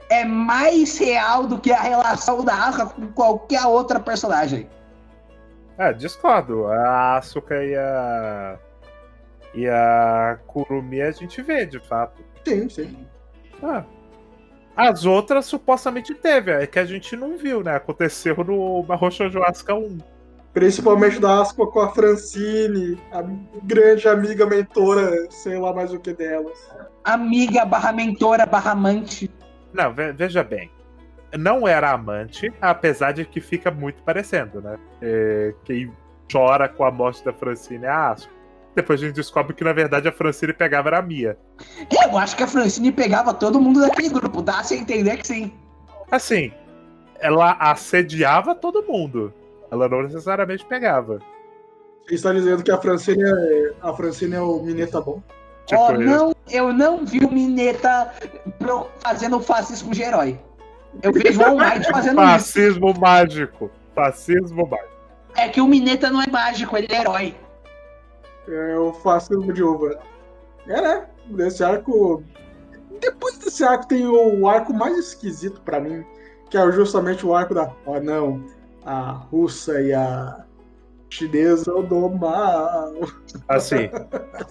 S2: é mais real do que a relação da Asuka com qualquer outra personagem.
S4: É, discordo. A Asuka e a. E a Kurumi a gente vê, de fato.
S1: Sim, sim.
S4: Ah. As outras supostamente teve, é que a gente não viu, né? Aconteceu no Barro Shoujo Asuka 1.
S1: Principalmente da Aspa com a Francine, a grande amiga mentora, sei lá mais o que delas.
S2: Amiga barra mentora barra amante.
S4: Não, ve- veja bem. Não era amante, apesar de que fica muito parecendo, né? É, quem chora com a morte da Francine é a Asuka. Depois a gente descobre que, na verdade, a Francine pegava era a Mia.
S2: Eu acho que a Francine pegava todo mundo daquele grupo. Dá-se a entender que sim.
S4: Assim, ela assediava todo mundo. Ela não necessariamente pegava.
S1: Você está dizendo que a Francine é, a Francine é o Mineta bom?
S4: Tipo,
S2: Ó,
S4: isso.
S2: não, eu não vi o Mineta fazendo fascismo de herói. Eu vejo o All Might fazendo isso.
S4: Fascismo mágico. Fascismo mágico.
S2: É que o Mineta não é mágico, ele é herói.
S1: É o fascismo de uva. É, né? Desse arco. Depois desse arco tem o arco mais esquisito pra mim, que é justamente o arco da. Oh não, a russa e a chinesa do mal.
S4: Assim,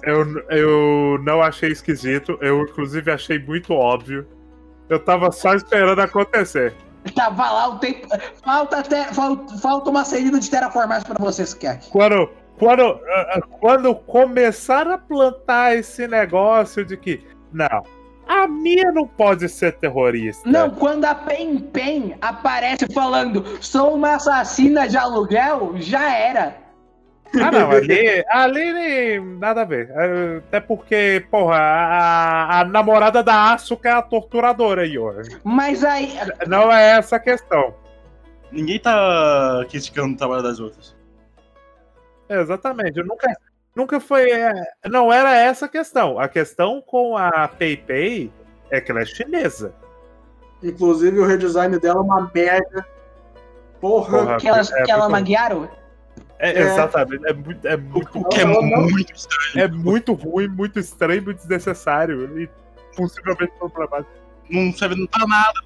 S4: eu, eu não achei esquisito. Eu, inclusive, achei muito óbvio. Eu tava só esperando acontecer.
S2: Tava lá o tempo. Falta, até, falta, falta uma saída de terraformais pra vocês, Kek.
S4: Quando, quando, ah, ah, quando começaram a plantar esse negócio de que, não, a Mia não pode ser terrorista.
S2: Não, quando a Pen Pen aparece falando sou uma assassina de aluguel, já era.
S4: Ah, não, ali, ali nem nada a ver. Até porque, porra, a, a namorada da Asuka é a torturadora, Ior.
S2: Mas aí.
S4: Não é essa a questão.
S3: Ninguém tá criticando o trabalho das outras.
S4: É, Exatamente. Eu nunca, nunca foi. é, não era essa a questão. A questão com a PayPay é que ela é chinesa.
S1: Inclusive o redesign dela é uma merda. Porra.
S4: Porra.
S2: Que ela,
S4: é
S2: que ela
S4: muito-
S2: maguearam?
S4: É,
S1: É.
S4: Exatamente. É muito, é muito,
S3: O que é
S1: Não, não.
S3: muito estranho.
S4: é muito ruim, muito estranho, muito desnecessário. E possivelmente problemático.
S3: Não serve pra nada.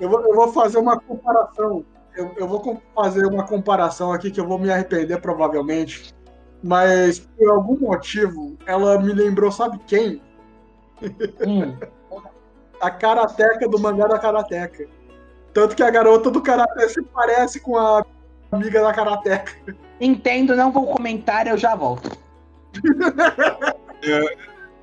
S1: Eu vou, eu vou fazer uma comparação. Eu, eu vou fazer uma comparação aqui que eu vou me arrepender provavelmente. Mas por algum motivo ela me lembrou, sabe quem?
S2: Hum.
S1: A karateca do mangá da karateca. Tanto que a garota do karatê se parece com a amiga da karateca.
S2: Entendo, não vou comentar, eu já volto.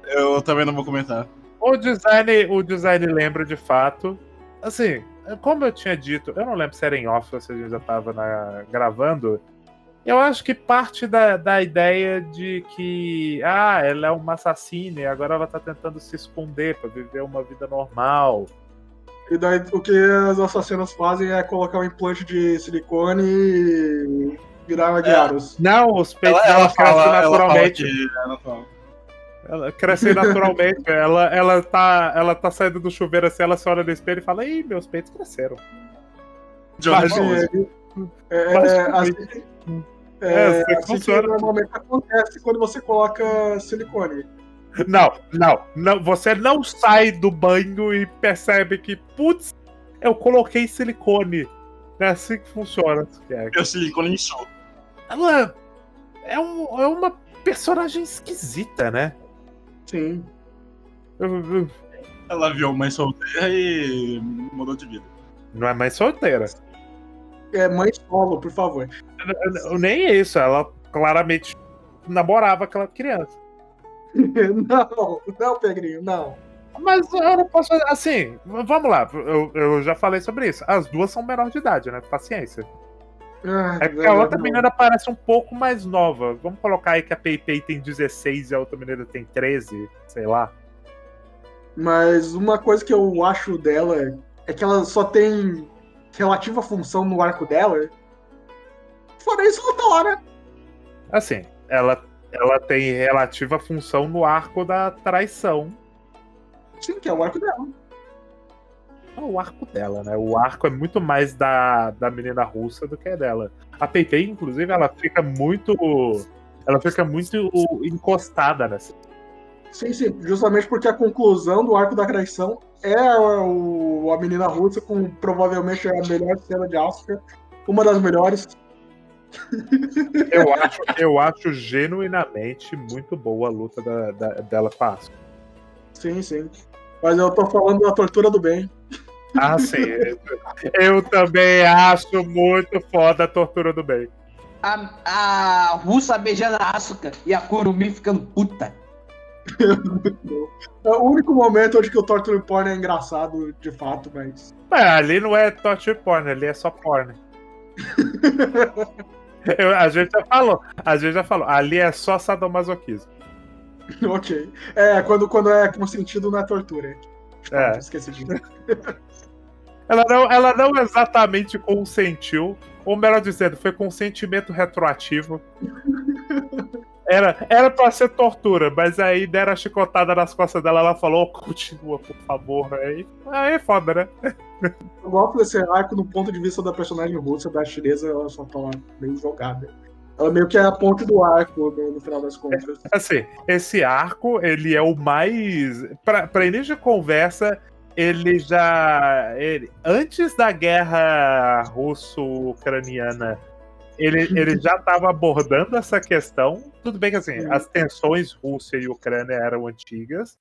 S3: Eu também não vou comentar.
S4: O design, o design lembra de fato. Assim, como eu tinha dito, eu não lembro se era em off ou se a gente já tava na- gravando. Eu acho que parte da, da ideia de que, ah, ela é uma assassina e agora ela tá tentando se esconder pra viver uma vida normal.
S1: E daí o que as assassinas fazem é colocar um implante de silicone e virar Guiaros.
S4: Não, os peitos
S3: Ela, ela fala, ela fala
S4: naturalmente.
S3: que é natural.
S4: Ela cresce naturalmente. ela, ela, tá, ela tá saindo do chuveiro assim, ela se olha no espelho e fala, ih, meus peitos cresceram. Mas,
S3: forma.
S1: É, é, é, assim,
S4: É,
S1: é,
S4: assim que
S1: assim normalmente acontece quando você coloca silicone.
S4: Não, não, não. Você não sai do banho e percebe que, putz, eu coloquei silicone. É assim que funciona.
S3: Eu silicone inchou.
S4: Ela é, um- é uma personagem esquisita, né?
S1: Sim.
S3: Ela viu mãe solteira e mudou de vida.
S4: Não é mais solteira.
S1: É mãe solo, por favor.
S4: Nem isso, ela claramente namorava aquela criança.
S1: não, não, Pedrinho, não.
S4: Mas eu não posso. Assim, vamos lá, eu, eu já falei sobre isso. As duas são menor de idade, né? Paciência.
S1: Ah,
S4: É porque a outra
S1: não.
S4: menina parece um pouco mais nova. Vamos colocar aí que a PayPay tem 16 e a outra menina tem 13, sei lá.
S1: Mas uma coisa que eu acho dela é que ela só tem relativa função no arco dela. fora isso, ela tá lá, né?
S4: Assim, ela, ela tem relativa função no arco da traição.
S1: Sim, que é o arco dela.
S4: É o arco dela, né? O arco é muito mais da, da menina russa do que é dela. A Peipei, inclusive, ela fica muito. Ela fica muito encostada nessa.
S1: Sim, sim. Justamente porque a conclusão do arco da traição é o, a menina russa com provavelmente a melhor cena de Asuka. Uma das melhores.
S4: Eu acho, eu acho genuinamente muito boa a luta da, da, dela com a Asuka.
S1: Sim, sim. Mas eu tô falando da tortura do bem.
S4: Ah, sim. Eu também acho muito foda a tortura do bem.
S2: A, a russa beijando a Asuka e a Kurumi ficando puta.
S1: é o único momento onde que o torture porn é engraçado, de fato, mas.
S4: É, ali não é torture porn, ali é só porn. Eu, a gente já falou, a gente já falou, ali é só sadomasoquismo.
S1: ok. É, quando, quando é com sentido não é tortura.
S4: É.
S1: Esqueci disso.
S4: Ela não, ela não exatamente consentiu, ou melhor dizendo, foi consentimento retroativo. Era, era pra ser tortura, mas aí deram a chicotada nas costas dela, ela falou, continua, por favor. Aí, aí é foda, né?
S1: Eu gosto desse arco no ponto de vista da personagem russa, da chinesa, ela só tá meio jogada. Ela meio que é a ponte do arco no, final das contas.
S4: Assim, esse arco, ele é o mais. Pra, pra início de conversa, ele já. Ele, antes da guerra russo-ucraniana, ele, ele já estava abordando essa questão. Tudo bem que assim, as tensões Rússia e Ucrânia eram antigas,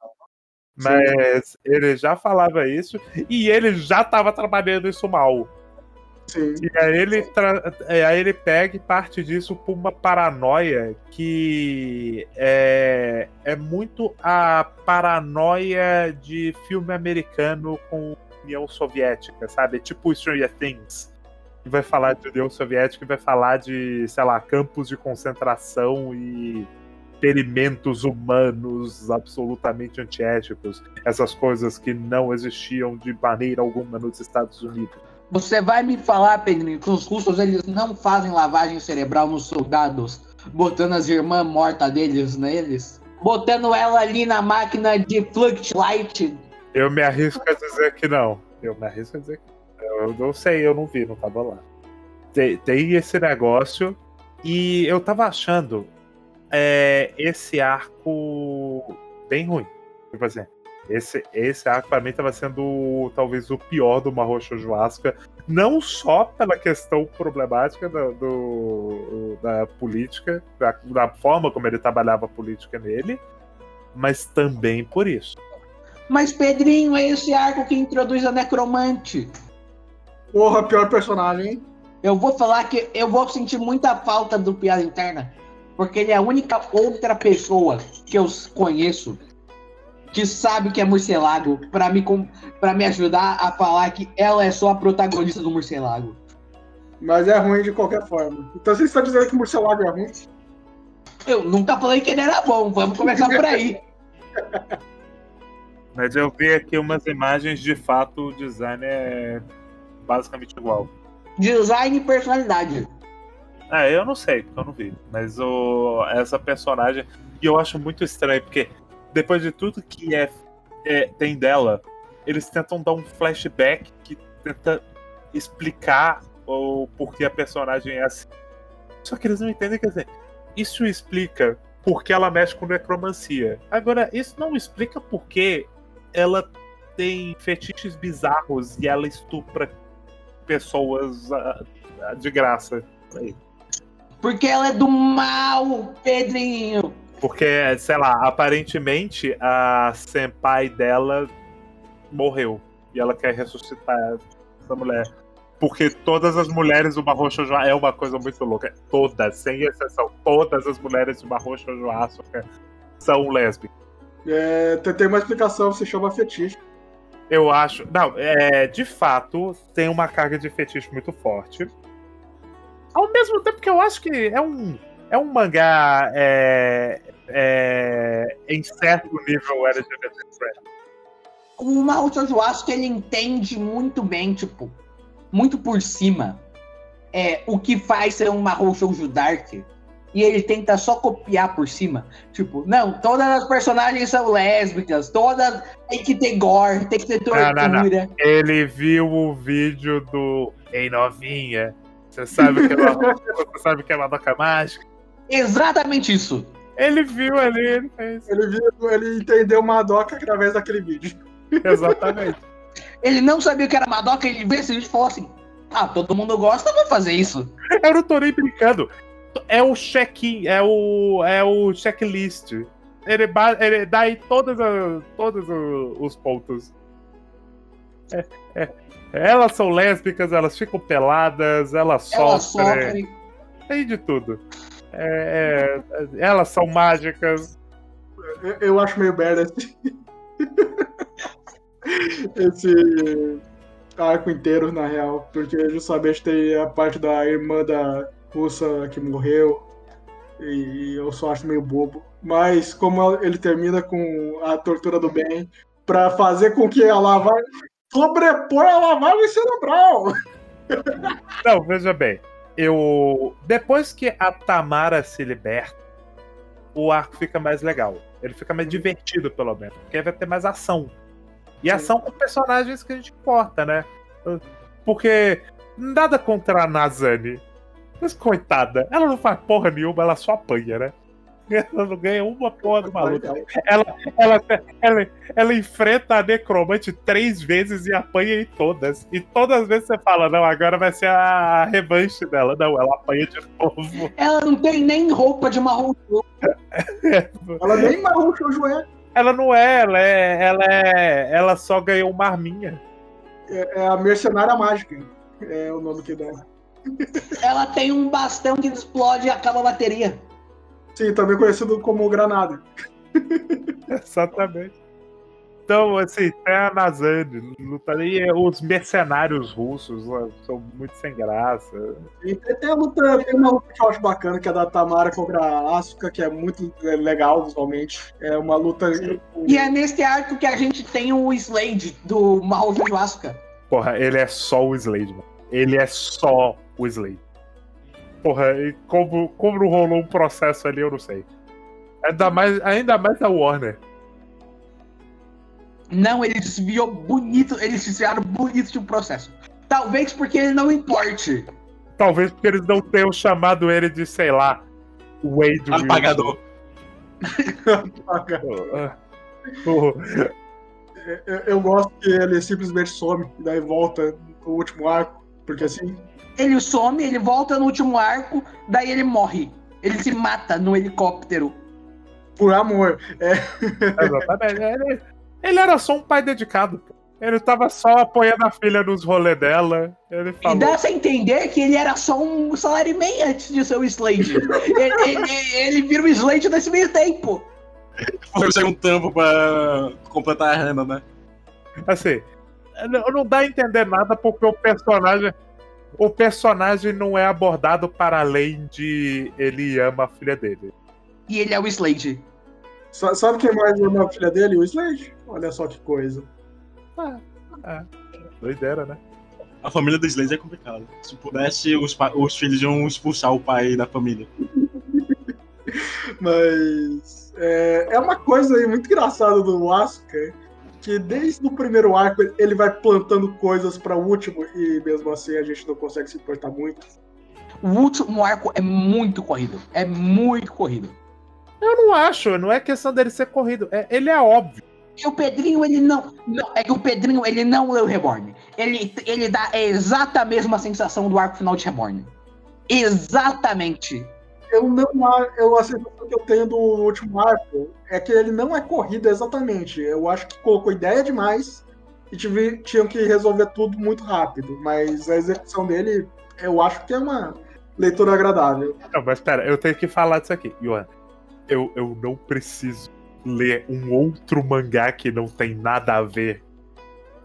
S4: mas Sim. ele já falava isso e ele já estava trabalhando isso mal.
S1: Sim.
S4: E aí ele, tra... aí ele pega parte disso por uma paranoia que é, é muito a paranoia de filme americano com União Soviética, sabe? Tipo Stranger Things. Vai falar de União Soviética e vai falar de, sei lá, campos de concentração e experimentos humanos absolutamente antiéticos. Essas coisas que não existiam de maneira alguma nos Estados Unidos.
S2: Você vai me falar, Pedrinho, que os russos eles não fazem lavagem cerebral nos soldados, botando as irmãs mortas deles neles? Botando ela ali na máquina de Fluxlight?
S4: Eu me arrisco a dizer que não. Eu me arrisco a dizer que não. Eu não sei, eu não vi, não tava lá. Tem, tem esse negócio e eu tava achando é, esse arco bem ruim. Tipo assim, esse, esse arco para mim estava sendo talvez o pior do Marrocho Joasca, não só pela questão problemática do, do da política, da, da, forma como ele trabalhava a política nele, mas também por isso.
S2: Mas Pedrinho é esse arco que introduz a necromante.
S1: Porra, pior personagem, hein?
S2: Eu vou falar que eu vou sentir muita falta do piada interna, porque ele é a única outra pessoa que eu conheço que sabe que é Murcielago para me, pra me ajudar a falar que ela é só a protagonista do Murcielago.
S1: Mas é ruim de qualquer forma. Então você está dizendo que o Murcielago é ruim?
S2: Eu nunca falei que ele era bom, vamos começar por aí.
S4: Mas eu vi aqui umas imagens, de fato, o design é basicamente igual.
S2: Design e personalidade.
S4: É, eu não sei, porque eu não vi. Mas o, essa personagem. E eu acho muito estranho, porque depois de tudo que é, é, tem dela, eles tentam dar um flashback que tenta explicar o porquê a personagem é assim. Só que eles não entendem, quer dizer, isso explica porque ela mexe com necromancia. Agora, isso não explica porque ela tem fetiches bizarros e ela estupra pessoas uh, de graça.
S2: Porque ela é do mal, Pedrinho.
S4: Porque, sei lá, aparentemente a senpai dela morreu. E ela quer ressuscitar essa mulher. Porque todas as mulheres do Barro Shoujo é uma coisa muito louca. Todas, sem exceção. Todas as mulheres do Barro Shoujo são lésbicas.
S1: É, tem uma explicação, se chama fetiche.
S4: Eu acho. Não, é, de fato, tem uma carga de fetiche muito forte. Ao mesmo tempo que eu acho que é um é um mangá é, é, em certo nível LGBT
S2: O Naoto eu acho que ele entende muito bem, tipo, muito por cima. é, o que faz ser um Mahou Shoujo Dark. E ele tenta só copiar por cima. Tipo, não, todas as personagens são lésbicas, todas tem que ter gore, tem que ter tortura.
S4: Não, não, não. Ele viu o vídeo do Ei Novinha. Você sabe que é uma, você sabe que é uma doca mágica?
S2: Exatamente isso.
S4: Ele viu ali, ele fez.
S1: Ele, viu, ele entendeu Madoka através daquele vídeo.
S4: Exatamente.
S2: Ele não sabia o que era Madoka, ele viu esse vídeo e falou assim: Ah, todo mundo gosta, vou fazer isso.
S4: Eu não tô nem brincando. É o check-in, é o, é o checklist. Ele, ele dá aí todas as- todos o- os pontos. É, é. Elas são lésbicas, elas ficam peladas, elas
S2: Ela
S4: sofrem.
S2: sofre.
S4: Tem de tudo. É, é, elas são mágicas.
S1: Eu, eu acho meio merda esse... esse arco inteiro, na real. Porque justamente tem a parte da irmã da russa que morreu. E eu só acho meio bobo. Mas como ele termina com a tortura do bem pra fazer com que ela vai sobrepor a lavagem cerebral.
S4: Não, veja bem. Eu. Depois que a Tamara se liberta, o arco fica mais legal. Ele fica mais divertido, pelo menos. Porque vai ter mais ação. E
S1: Sim.
S4: ação com personagens que a gente importa, né? Porque nada contra a Nazani. Mas coitada, ela não faz porra nenhuma, ela só apanha, né? Ela não ganha uma porra do maluco. Ela, ela, ela, ela enfrenta a necromante três vezes e apanha em todas. E todas as vezes você fala, não, agora vai ser a revanche dela. Não, ela apanha de novo.
S2: Ela não tem nem roupa de Shoujo.
S1: Ela nem marrom shoujo é.
S4: Ela não é, ela é. Ela é. Ela só ganhou uma arminha.
S1: É, é a mercenária mágica. É o nome que dá.
S2: Ela tem um bastão que explode e acaba a bateria.
S1: Sim, também conhecido como granada.
S4: Exatamente. Então, assim, tem a Nazani lutando. E os mercenários russos ó, são muito sem graça.
S1: E tem, a luta, tem uma luta que eu acho bacana, que é da Tamara contra a Asuka, que é muito legal visualmente. É uma luta.
S2: E é nesse arco que a gente tem o Slade do Mahou Shoujo Asuka.
S4: Porra, ele é só o Slade, mano. Ele é só o Slade. Porra, e como, como não rolou um processo ali, eu não sei. Ainda mais, ainda mais a Warner.
S2: Não, ele desviou bonito, eles desviaram bonito de um processo. Talvez porque ele não importe.
S4: Talvez porque eles não tenham chamado ele de, sei lá, Wade Wilson.
S3: Apagador.
S4: Ah.
S1: Eu, eu gosto que ele simplesmente some e daí volta no último arco. Porque assim,
S2: Ele some, ele volta no último arco, daí ele morre. Ele se mata no helicóptero.
S1: por amor. É,
S4: Exatamente. Ele, ele era só um pai dedicado. pô. Ele tava só apoiando a filha nos rolês dela. Ele
S2: E
S4: falou.
S2: dá a entender que ele era só um salaryman antes de ser o Slade. ele, ele, ele vira o Slade nesse meio tempo.
S3: Foi um tampo pra completar a renda, né?
S4: Assim, não, não dá a entender nada porque o personagem. O personagem não é abordado para além de ele ama a filha dele.
S2: E ele é o Slade.
S1: sa- sabe quem mais ama a filha dele? O Slade. Olha só que coisa.
S4: Doideira, né?
S3: A família do Slaze é complicada. Se pudesse, os, os filhos iam expulsar o pai da família.
S1: Mas é, é uma coisa aí muito engraçada do Asuka, que desde o primeiro arco ele vai plantando coisas para o último e mesmo assim a gente não consegue se importar muito.
S2: O último arco é muito corrido. É muito corrido.
S4: Eu não acho, não é questão dele ser corrido. é- ele é óbvio.
S2: E o Pedrinho, ele não, não. É que o Pedrinho, ele não leu Reborn. Ele, ele dá a exata mesma sensação do arco final de Reborn. Exatamente.
S1: Eu não eu a sensação que eu tenho do último arco é que ele não é corrido exatamente. Eu acho que colocou ideia demais e tive- tinham que resolver tudo muito rápido. Mas a execução dele, eu acho que é uma leitura agradável.
S4: Não, mas pera, eu tenho que falar disso aqui. Johan, eu, eu não preciso ler um outro mangá que não tem nada a ver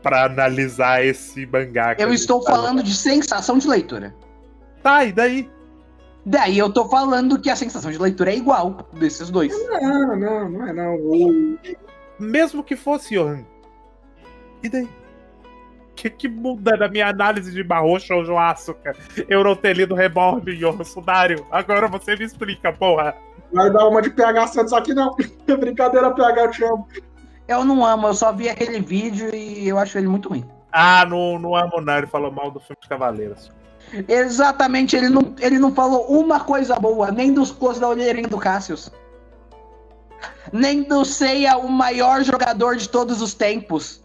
S4: pra analisar esse mangá. que a
S2: Eu estou
S4: tá
S2: falando de sensação de leitura.
S4: Tá, e daí?
S2: Daí eu tô falando que a sensação de leitura é igual desses dois.
S1: Não, não, não é não. O-
S4: Mesmo que fosse Johan. E daí? que, que muda na minha análise de Barro Shoujo Asuka? Eu não ter lido Reborn em Sudário. Agora você me explica, porra.
S1: Vai dar uma de PH Santos aqui não. Brincadeira, PH, eu te amo.
S2: Eu não amo, eu só vi aquele vídeo e eu acho ele muito ruim.
S4: Ah, não, não amo não, ele falou mal do filme de Cavaleiros.
S2: Exatamente, ele não, ele não falou uma coisa boa, nem dos cos da olheirinha do Cassius. Nem do Seiya, o maior jogador de todos os tempos.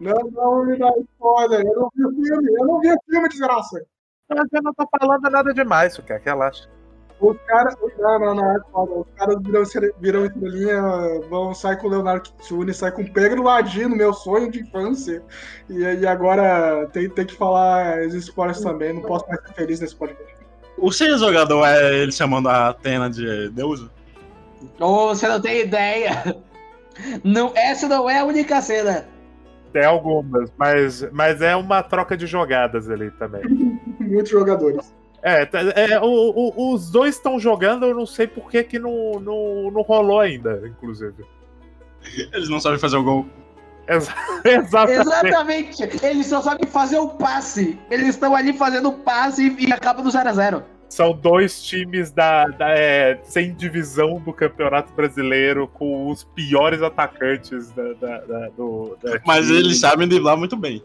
S1: Não, não me dá spoiler. Eu não vi o filme, eu não vi o filme, desgraça.
S4: Mas eu não tô falando nada demais, o que é que relaxa.
S1: Os caras. Não, não, não, é. Os caras viram, viram estrelinha, vão sair com o Leonardo Kitsune, sair com o Pedro Ladino, meu sonho de infância. E aí agora tem, tem que falar os spoilers também, não posso mais ser feliz nesse podcast.
S3: O seu jogador é ele chamando a Atena de deusa?
S2: Ô, você não tem ideia. Não, essa não é a única cena.
S4: Tem algumas, mas, mas é uma troca de jogadas ali também.
S1: Muitos jogadores.
S4: É, tá- é, o- o- os dois estão jogando, eu não sei por que, que não, não, não rolou ainda, inclusive.
S3: Eles não sabem fazer o gol.
S4: Exa- Exatamente.
S2: Exatamente. Eles só sabem fazer o passe. Eles estão ali fazendo o passe e, e acaba no 0x0.
S4: São dois times da, da, é, sem divisão do Campeonato Brasileiro, com os piores atacantes da, da, da- do. da
S3: Mas
S4: time.
S3: eles sabem driblar muito bem.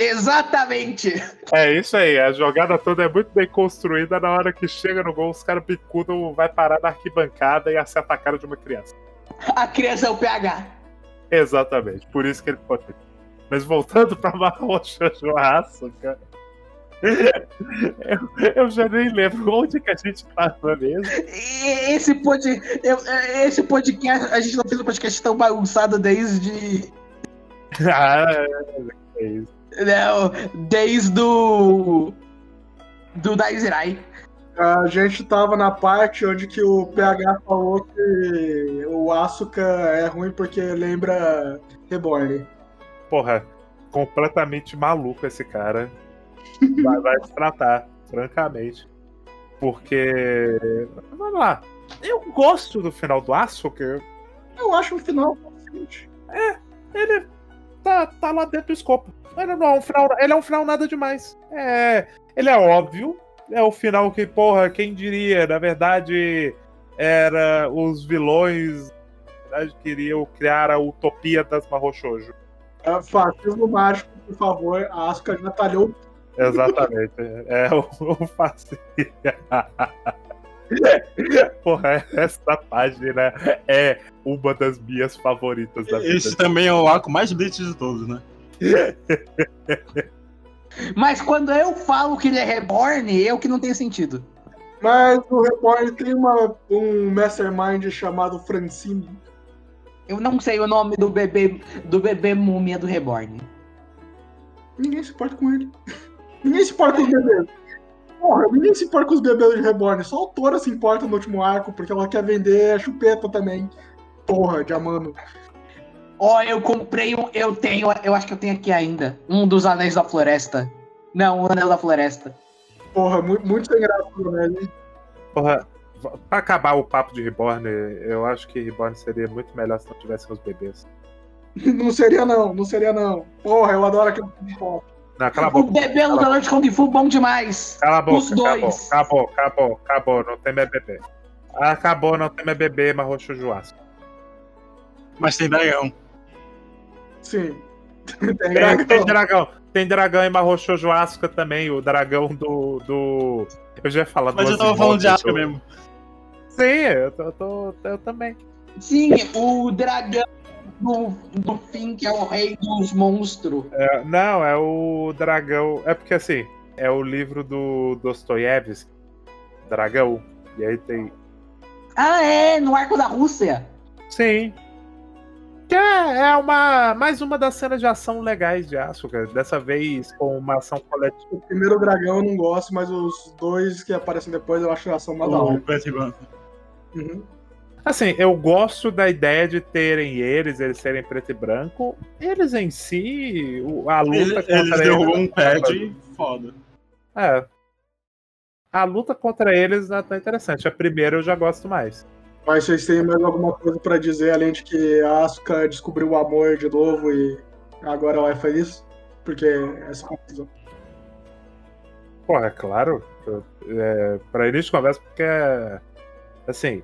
S2: Exatamente.
S4: É isso aí, a jogada toda é muito bem construída. Na hora que chega no gol, os caras bicudam, vai parar na arquibancada e acerta a cara de uma criança.
S2: A criança é o PH.
S4: Exatamente, por isso que ele pode. Mas voltando pra Marrocha Joaço, cara. Eu, eu já nem lembro onde que a gente tava mesmo.
S2: Esse, pod... eu- esse podcast, a gente não fez um podcast tão bagunçado desde.
S4: Ah, é isso.
S2: Não, desde o. Do Daizirai.
S1: A gente tava na parte onde que o PH falou que o Asuka é ruim porque lembra Reborn.
S4: Porra, completamente maluco esse cara. Vai, vai se tratar, francamente. Porque. Vamos lá. Eu gosto do final do Asuka.
S1: Eu acho o final consciente.
S4: ele tá, tá lá dentro do escopo. Ele não é um final, ele é um final nada demais. É, ele é óbvio. É o final que, porra, quem diria? Na verdade, era os vilões na verdade, queriam criar a utopia das Marrochojo.
S1: É, Fascismo mágico, por favor. A Asuka já talhou.
S4: Exatamente. é o, o fascista. Porra, essa página é uma das minhas favoritas da vida.
S3: Esse também é o arco mais blitz de todos, né?
S2: Mas quando eu falo que ele é reborn, eu que não tenho sentido.
S1: Mas o Reborn tem uma, um mastermind chamado Francine.
S2: Eu não sei o nome do bebê do bebê múmia do reborn.
S1: Ninguém se importa com ele. Ninguém se importa com os bebês. Porra, ninguém se importa com os bebês de Reborn. Só a autora se importa no último arco, porque ela quer vender a chupeta também. Porra, de Amano.
S2: Ó, eu comprei um. Eu tenho. Eu acho que eu tenho aqui ainda. Um dos anéis da floresta. Não, o anel da floresta.
S1: Porra, muito, muito sem graça, né?
S4: Porra, pra acabar o papo de Reborn, eu acho que Reborn seria muito melhor se não tivessem os bebês.
S1: Não seria não, não seria não. Porra, eu adoro aquele foto.
S4: Não, cala a
S2: O
S4: boca.
S2: bebê lutador de Kung Fu bom demais.
S4: Cala a boca,
S2: Os
S4: acabou,
S2: dois.
S4: acabou, acabou, acabou, não tem mais bebê. Acabou, não tem mais bebê, mas roxo.
S3: Mas tem dragão.
S1: Sim. Tem dragão.
S4: tem dragão. Tem dragão em Marrocho Joasca também, o dragão do. do... Eu já ia falar
S3: Mas
S4: do
S3: eu tava falando de
S4: do-
S3: mesmo.
S4: Sim, eu, tô, eu tô- eu também.
S2: Sim, o dragão do, do fim, que é o rei dos monstros.
S4: É, não, é o dragão. É porque assim, é o livro do Dostoiévski, Dragão. E aí tem.
S2: Ah, é, no arco da Rússia.
S4: Sim. Que é, é uma. Mais uma das cenas de ação legais de Asuka. Dessa vez com uma ação coletiva.
S1: O primeiro dragão eu não gosto, mas os dois que aparecem depois eu acho que ação mais da
S3: O
S1: hora.
S3: preto e branco.
S1: Uhum.
S4: Assim, eu gosto da ideia de terem eles, eles serem preto e branco. Eles em si, a luta
S3: Ele-
S4: contra
S3: Eles derrubam um
S4: eles.
S3: pad foda.
S4: É. A luta contra eles não é tão interessante. A primeira eu já gosto mais.
S1: Mas vocês têm mais alguma coisa pra dizer além de que a Asuka descobriu o amor de novo e agora ela é feliz? Porque essa confusão.
S4: Porra, é claro. É, pra início de conversa, porque é. Assim.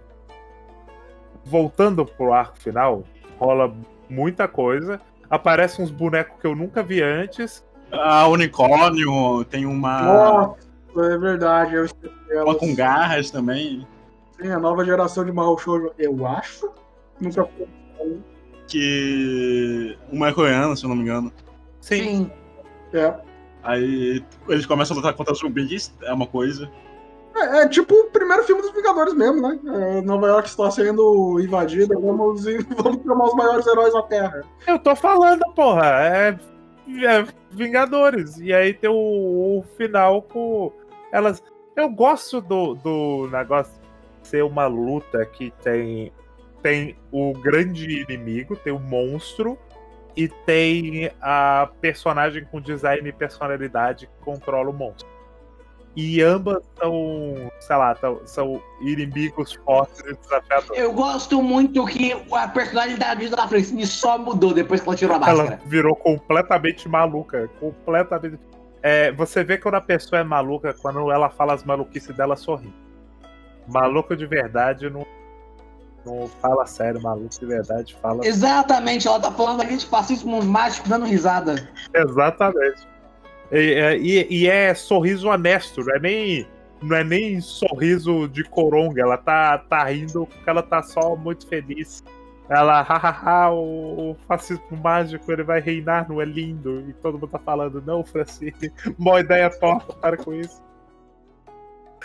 S4: Voltando pro arco final, rola muita coisa. Aparecem uns bonecos que eu nunca vi antes.
S3: A unicórnio, tem uma.
S1: Nossa, é verdade. Eu esqueci
S3: Uma com garras também.
S1: Sim, a nova geração de Mahou Shoujo, eu acho. Nunca fui.
S3: Que. Uma é coreana, se eu não me engano.
S2: Sim.
S1: É.
S3: Aí eles começam a lutar contra zumbis, é uma coisa.
S1: É, é tipo o primeiro filme dos Vingadores mesmo, né? É, Nova York está sendo invadida, vamos, vamos chamar os maiores heróis da Terra.
S4: Eu tô falando, porra. É, é Vingadores. E aí tem o, o final com elas. Eu gosto do, do negócio ser uma luta que tem, tem o grande inimigo, tem o monstro. E tem a personagem com design e personalidade que controla o monstro. E ambas são, sei lá, são inimigos fortes e desafiadores.
S2: Eu gosto muito que a personalidade da Francine só mudou depois que ela tirou a
S4: Ela
S2: máscara.
S4: virou completamente maluca. Completamente. É, você vê quando a pessoa é maluca, quando ela fala as maluquices dela sorri. Maluco de verdade não, não fala sério, maluco de verdade fala.
S2: Exatamente, ela tá falando de fascismo mágico dando risada.
S4: Exatamente. E, é- e- e é sorriso honesto, não é nem. Não é nem sorriso de coronga, ela tá, tá rindo porque ela tá só muito feliz. Ela, hahaha, o, o fascismo mágico ele vai reinar, não é lindo? E todo mundo tá falando, não, Francine, boa ideia torta, para com isso.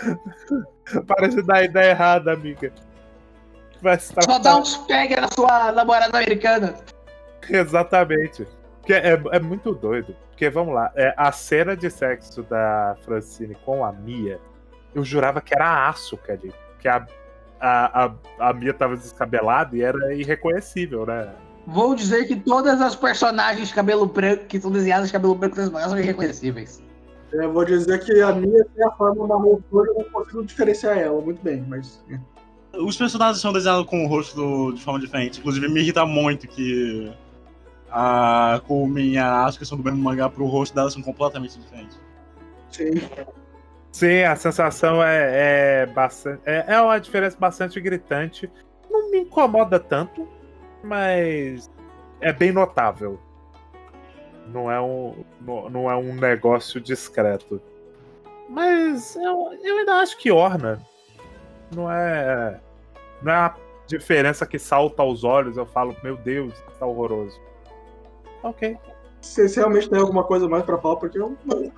S4: para de dar ideia errada, amiga. Vai estar
S2: Só dá uns pega na sua namorada americana.
S4: Exatamente. Que é, é muito doido. Porque, vamos lá, é, a cena de sexo da Francine com a Mia, eu jurava que era a Asuka ali. Que a, a, a, a Mia tava descabelada e era irreconhecível, né?
S2: Vou dizer que todas as personagens de cabelo branco, que são desenhadas de cabelo branco, são irreconhecíveis.
S1: Eu vou dizer que a minha tem a forma da Shoujo, eu não consigo diferenciar ela muito bem, mas. é.
S3: Os personagens são desenhados com o rosto de forma diferente. Inclusive, me irrita muito que a Kumi e a Asuka são do mesmo mangá pro rosto delas são completamente diferentes.
S1: Sim.
S4: Sim, a sensação é, é bastante. É, é uma diferença bastante gritante. Não me incomoda tanto, mas é bem notável. Não é um, não, não é um negócio discreto. Mas eu, eu ainda acho que orna. Não é. Não é a diferença que salta aos olhos. Eu falo, meu Deus, tá horroroso. Ok.
S1: Vocês realmente têm alguma coisa mais pra falar? Porque eu,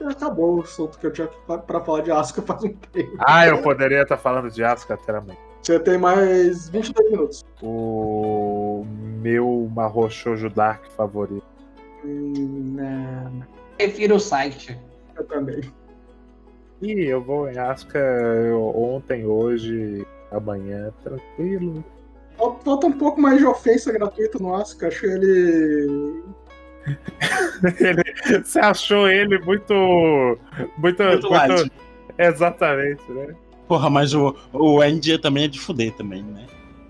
S1: acabou o assunto que eu tinha pra falar de Asuka faz um tempo.
S4: Ah, eu poderia estar falando de Asuka até amanhã.
S1: Você tem mais 22 minutos.
S4: O meu Shoujo Dark favorito.
S1: Não,
S2: Prefiro o site.
S1: eu também.
S4: E eu vou em eu- ontem, hoje, amanhã, tranquilo.
S1: Fal- Falta um pouco mais de ofensa gratuita no Asuka. Achei ele.
S4: Ele- você achou ele muito. Muito.
S3: Muito light.
S4: exatamente, né?
S3: Porra, mas o, o Andy também é de fuder também, né?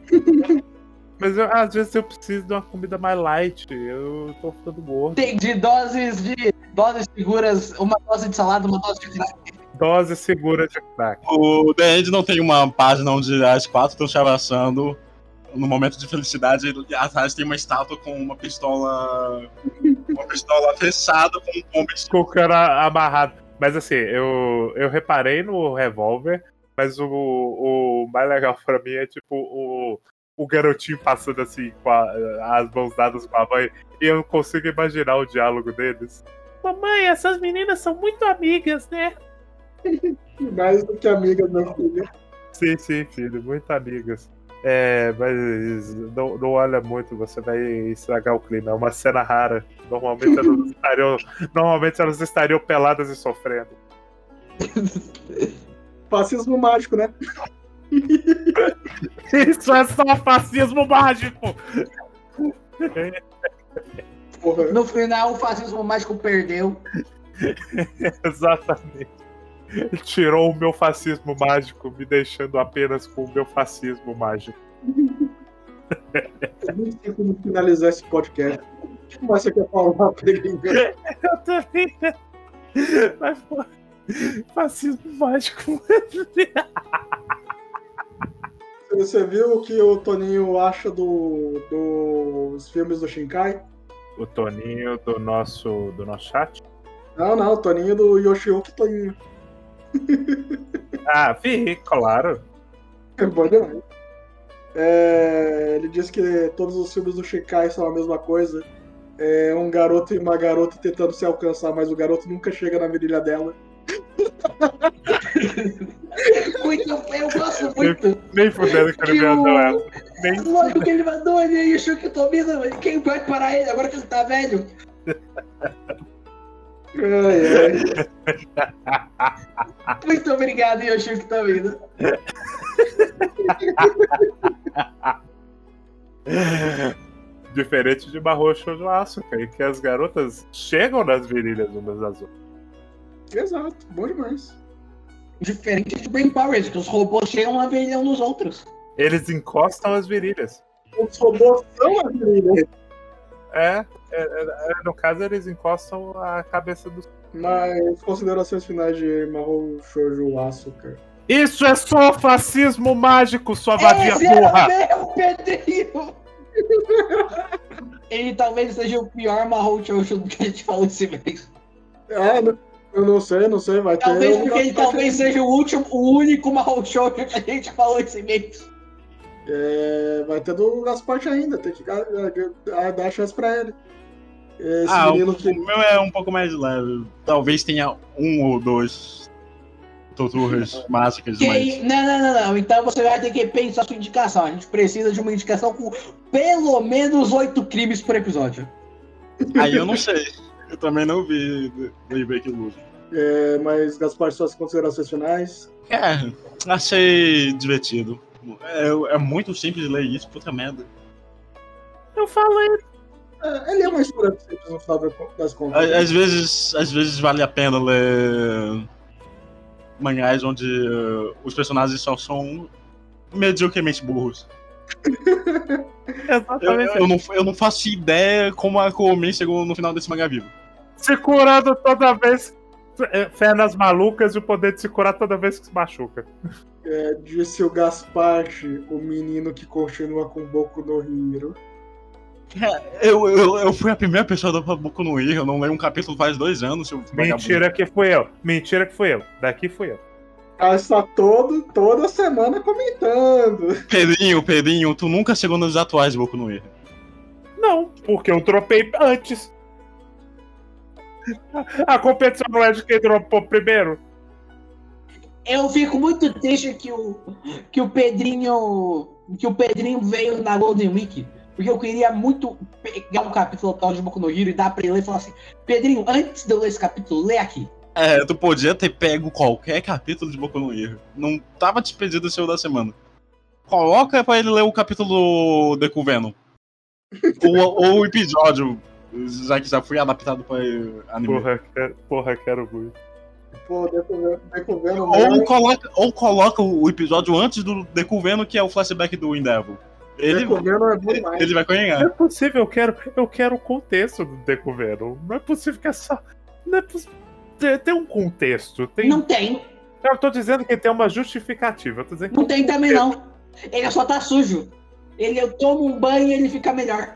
S4: Mas eu- às vezes eu preciso de uma comida mais light. Eu tô ficando gordo.
S2: Tem de doses de doses seguras, uma dose de salada, uma dose de crack.
S4: Dose segura de crack.
S3: O The End não tem uma página onde as quatro estão se abraçando no momento de felicidade atrás tem uma estátua com uma pistola. Uma pistola fechada com um bombe de
S4: Com o cara amarrado. Mas assim, eu, eu reparei no revólver, mas o, o mais legal pra mim é tipo o, o garotinho passando assim com a- as mãos dadas com a mãe e eu consigo imaginar o diálogo deles. Mamãe, essas meninas são muito amigas, né?
S1: Mais do que amiga da minha filha.
S4: Sim, sim, filho, muito amigas. É, mas não, não olha muito, você vai estragar o clima. É uma cena rara. Normalmente elas estariam, normalmente elas estariam peladas e sofrendo.
S1: Fascismo mágico, né?
S4: Isso é só fascismo mágico!
S1: Porra.
S2: No final, o fascismo mágico perdeu.
S4: Exatamente. Tirou o meu fascismo mágico, me deixando apenas com o meu fascismo mágico.
S1: Eu nem sei como finalizar esse podcast. que mais você quer falar, Pedrinho?
S4: Eu também. Mas, pô, fascismo mágico.
S1: Você viu o que o Toninho acha do, dos filmes do Shinkai?
S4: O Toninho do nosso, do nosso chat.
S1: Não, não, o Toninho do Yoshiyuki Toninho.
S4: Ah, vi, claro.
S1: É bom demais. É, ele disse que todos os filmes do Shinkai são a mesma coisa. É um garoto e uma garota tentando se alcançar, mas o garoto nunca chega na virilha dela.
S2: Muito, eu gosto muito.
S4: Nem fudendo que ele
S2: Que
S4: mandou essa. Nem
S2: Lógico que ele mandou ele aí, o Chuck Tomina, mas quem vai parar ele agora que ele tá velho?
S1: Ai, ai.
S2: Muito obrigado, Yoshiko Tomina.
S4: Diferente de Barro Shoujo Asuka, em que as garotas chegam nas virilhas umas das outras.
S1: Exato, bom demais.
S2: Diferente de Brain Powers, que os robôs chegam a um nos outros.
S4: Eles encostam as virilhas.
S1: Os robôs são a virilha.
S4: É, é, é, no caso eles encostam a cabeça dos.
S1: Mas considerações finais de Mahou Shoujo Asuka.
S4: Isso é só fascismo mágico, sua vadia
S2: Esse
S4: porra!
S2: era meu Pedrinho! Ele talvez seja o pior Mahou Shoujo que a gente falou esse mês.
S1: É, né? Eu não sei, não sei, vai ter.
S2: Talvez
S1: um
S2: porque ele talvez seja o último, o único Mahou Shoujo que a gente falou esse mês.
S1: É, vai ter do Gaspar ainda, tem que dar, dar chance pra ele. Esse
S3: Ah, o,
S1: que.
S3: o meu é um pouco mais leve. Talvez tenha um ou dois torturas mágicas,
S2: Que
S3: mas.
S2: não, não, não, não. Então você vai ter que pensar a sua indicação. A gente precisa de uma indicação com pelo menos oito crimes por episódio.
S3: Aí eu não sei. Eu também não vi The Break Loose.
S1: É, mas, Gaspar, suas considerações finais.
S3: É, achei divertido. É, é muito simples ler isso, puta merda.
S4: Eu falei.
S1: É, ele é uma história simples no final das contas.
S3: Às vezes, às vezes vale a pena ler mangás onde uh, os personagens só são mediocremente burros. Eu,
S4: Exatamente.
S3: eu não, eu não faço ideia como a Komi chegou no final desse mangá vivo.
S4: Se curando toda vez. é, Fé nas malucas e o poder de se curar toda vez que se machuca.
S1: É, disse o Gaspar, o menino que continua com Boku no Hiro.
S3: Eu, eu, eu fui a primeira pessoa do Boku no Hero, eu não leio um capítulo faz dois anos.
S4: Mentira que fui eu. Mentira que fui eu. Daqui fui eu.
S1: Ah, está todo, toda semana comentando.
S3: Pedrinho, Pedrinho, tu nunca chegou nos atuais de Boku no Hero.
S4: Não, porque eu dropei antes. A competição não é de quem dropou primeiro.
S2: Eu fico muito triste que o, que o Pedrinho. Que o Pedrinho veio na Golden Week. Porque eu queria muito pegar um capítulo tal de Boku no Hero e dar pra ele e falar assim: Pedrinho, antes de eu ler esse capítulo, lê aqui.
S3: É, tu podia ter pego qualquer capítulo de Boku no Hero. Não tava despedido o seu da semana. Coloca pra ele ler o capítulo Deku Venom. ou, ou o episódio, já que já foi adaptado pra anime.
S4: Porra, quero, porra, quero muito.
S1: Pô, Deku Venom,
S3: Ou coloca, ou coloca o episódio antes do Deku Venom, que é o flashback do Endeavor. Ele,
S1: é bom demais.
S3: ele vai
S4: Não é
S3: ganhar.
S4: possível, eu quero, eu quero o contexto do Deku Venom. Não é possível que essa. Não é possível. Tem, tem um contexto. Tem,
S2: Não tem.
S4: Eu tô dizendo que tem uma justificativa. Eu tô dizendo que
S2: Não tem também não. Ele só tá sujo. Ele eu tomo um banho e ele fica melhor.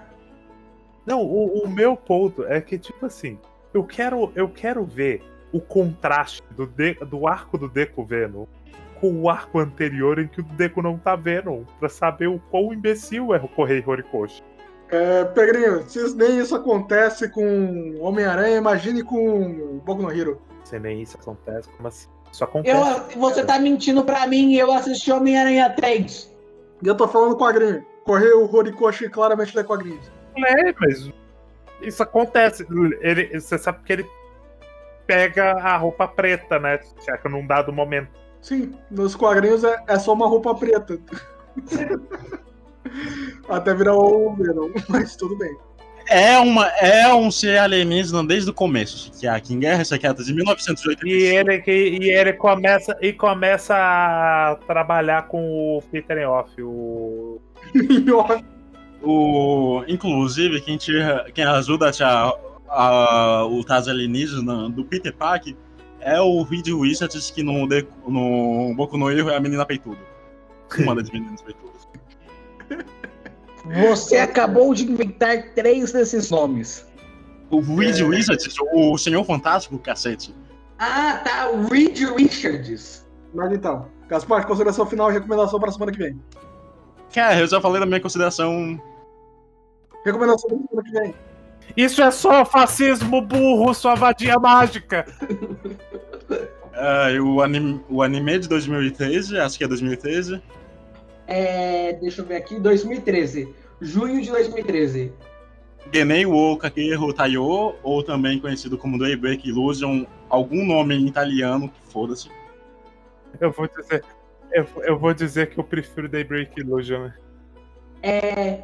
S4: Não, o, o meu ponto é que, tipo assim, eu quero, eu quero ver o contraste do, de- do arco do Deku Venom com o arco anterior em que o Deku não tá Venom, pra saber o quão imbecil é o Correio Horikoshi.
S1: É, Pedrinho, se nem isso acontece com Homem-Aranha, imagine com Boku no Hero.
S4: Se nem isso acontece, como assim? Isso acontece.
S2: Eu, você tá mentindo pra mim eu assisti Homem-Aranha 3.
S1: E eu tô falando quadrinho. Correio Horikoshi claramente lê quadrinhos.
S4: É, mas isso acontece. Ele, você sabe que ele pega a roupa preta, né? Checa num dado momento.
S1: Sim, nos quadrinhos é, é só uma roupa preta. Até virar o Venom, mas tudo bem.
S3: É, uma, é um ser alienígena desde o começo, que é aqui em Guerra Secreta de 1985.
S4: E ele, que- e ele começa, e começa a trabalhar com o Peter Off, o.
S3: O, inclusive, quem, tira, quem ajuda a tirar a, o alienígena do Peter Park é o Reed Richards, que no, de- no Boku no Erro é a menina peituda. Uma das meninas peitudas.
S2: Você acabou de inventar três desses nomes.
S3: O Reed
S1: É.
S3: Richards, o Senhor Fantástico, cacete.
S2: Ah, tá. O Reed Richards.
S1: Mas então, Gaspar, consideração final e recomendação para a semana que vem.
S3: Cara, eu já falei da minha consideração.
S1: Recomendação para semana que vem.
S4: Isso é só fascismo burro, sua vadia mágica.
S3: ah, o, anime, o anime de 2013, acho que é 2013.
S2: É, deixa eu ver aqui. 2013. Junho de 2013.
S3: Genei wo Kakeru Taiyo, ou também conhecido como Daybreak Illusion, algum nome em italiano, que foda-se.
S4: Eu vou dizer. Eu, eu vou dizer que eu prefiro Daybreak Illusion.
S2: É.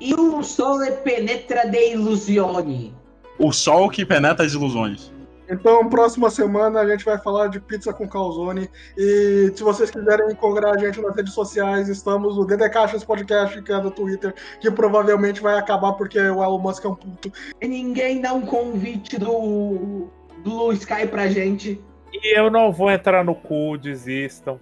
S2: Il sole penetra de illusioni.
S3: O sol que penetra as ilusões.
S1: Então, próxima semana a gente vai falar de pizza com calzone. E se vocês quiserem encontrar a gente nas redes sociais, estamos no DD Caixas Podcast, que é do Twitter, que provavelmente vai acabar porque o Elon Musk é um puto.
S2: E ninguém dá um convite do, do Blue Sky pra gente.
S4: E eu não vou entrar no cu, desistam.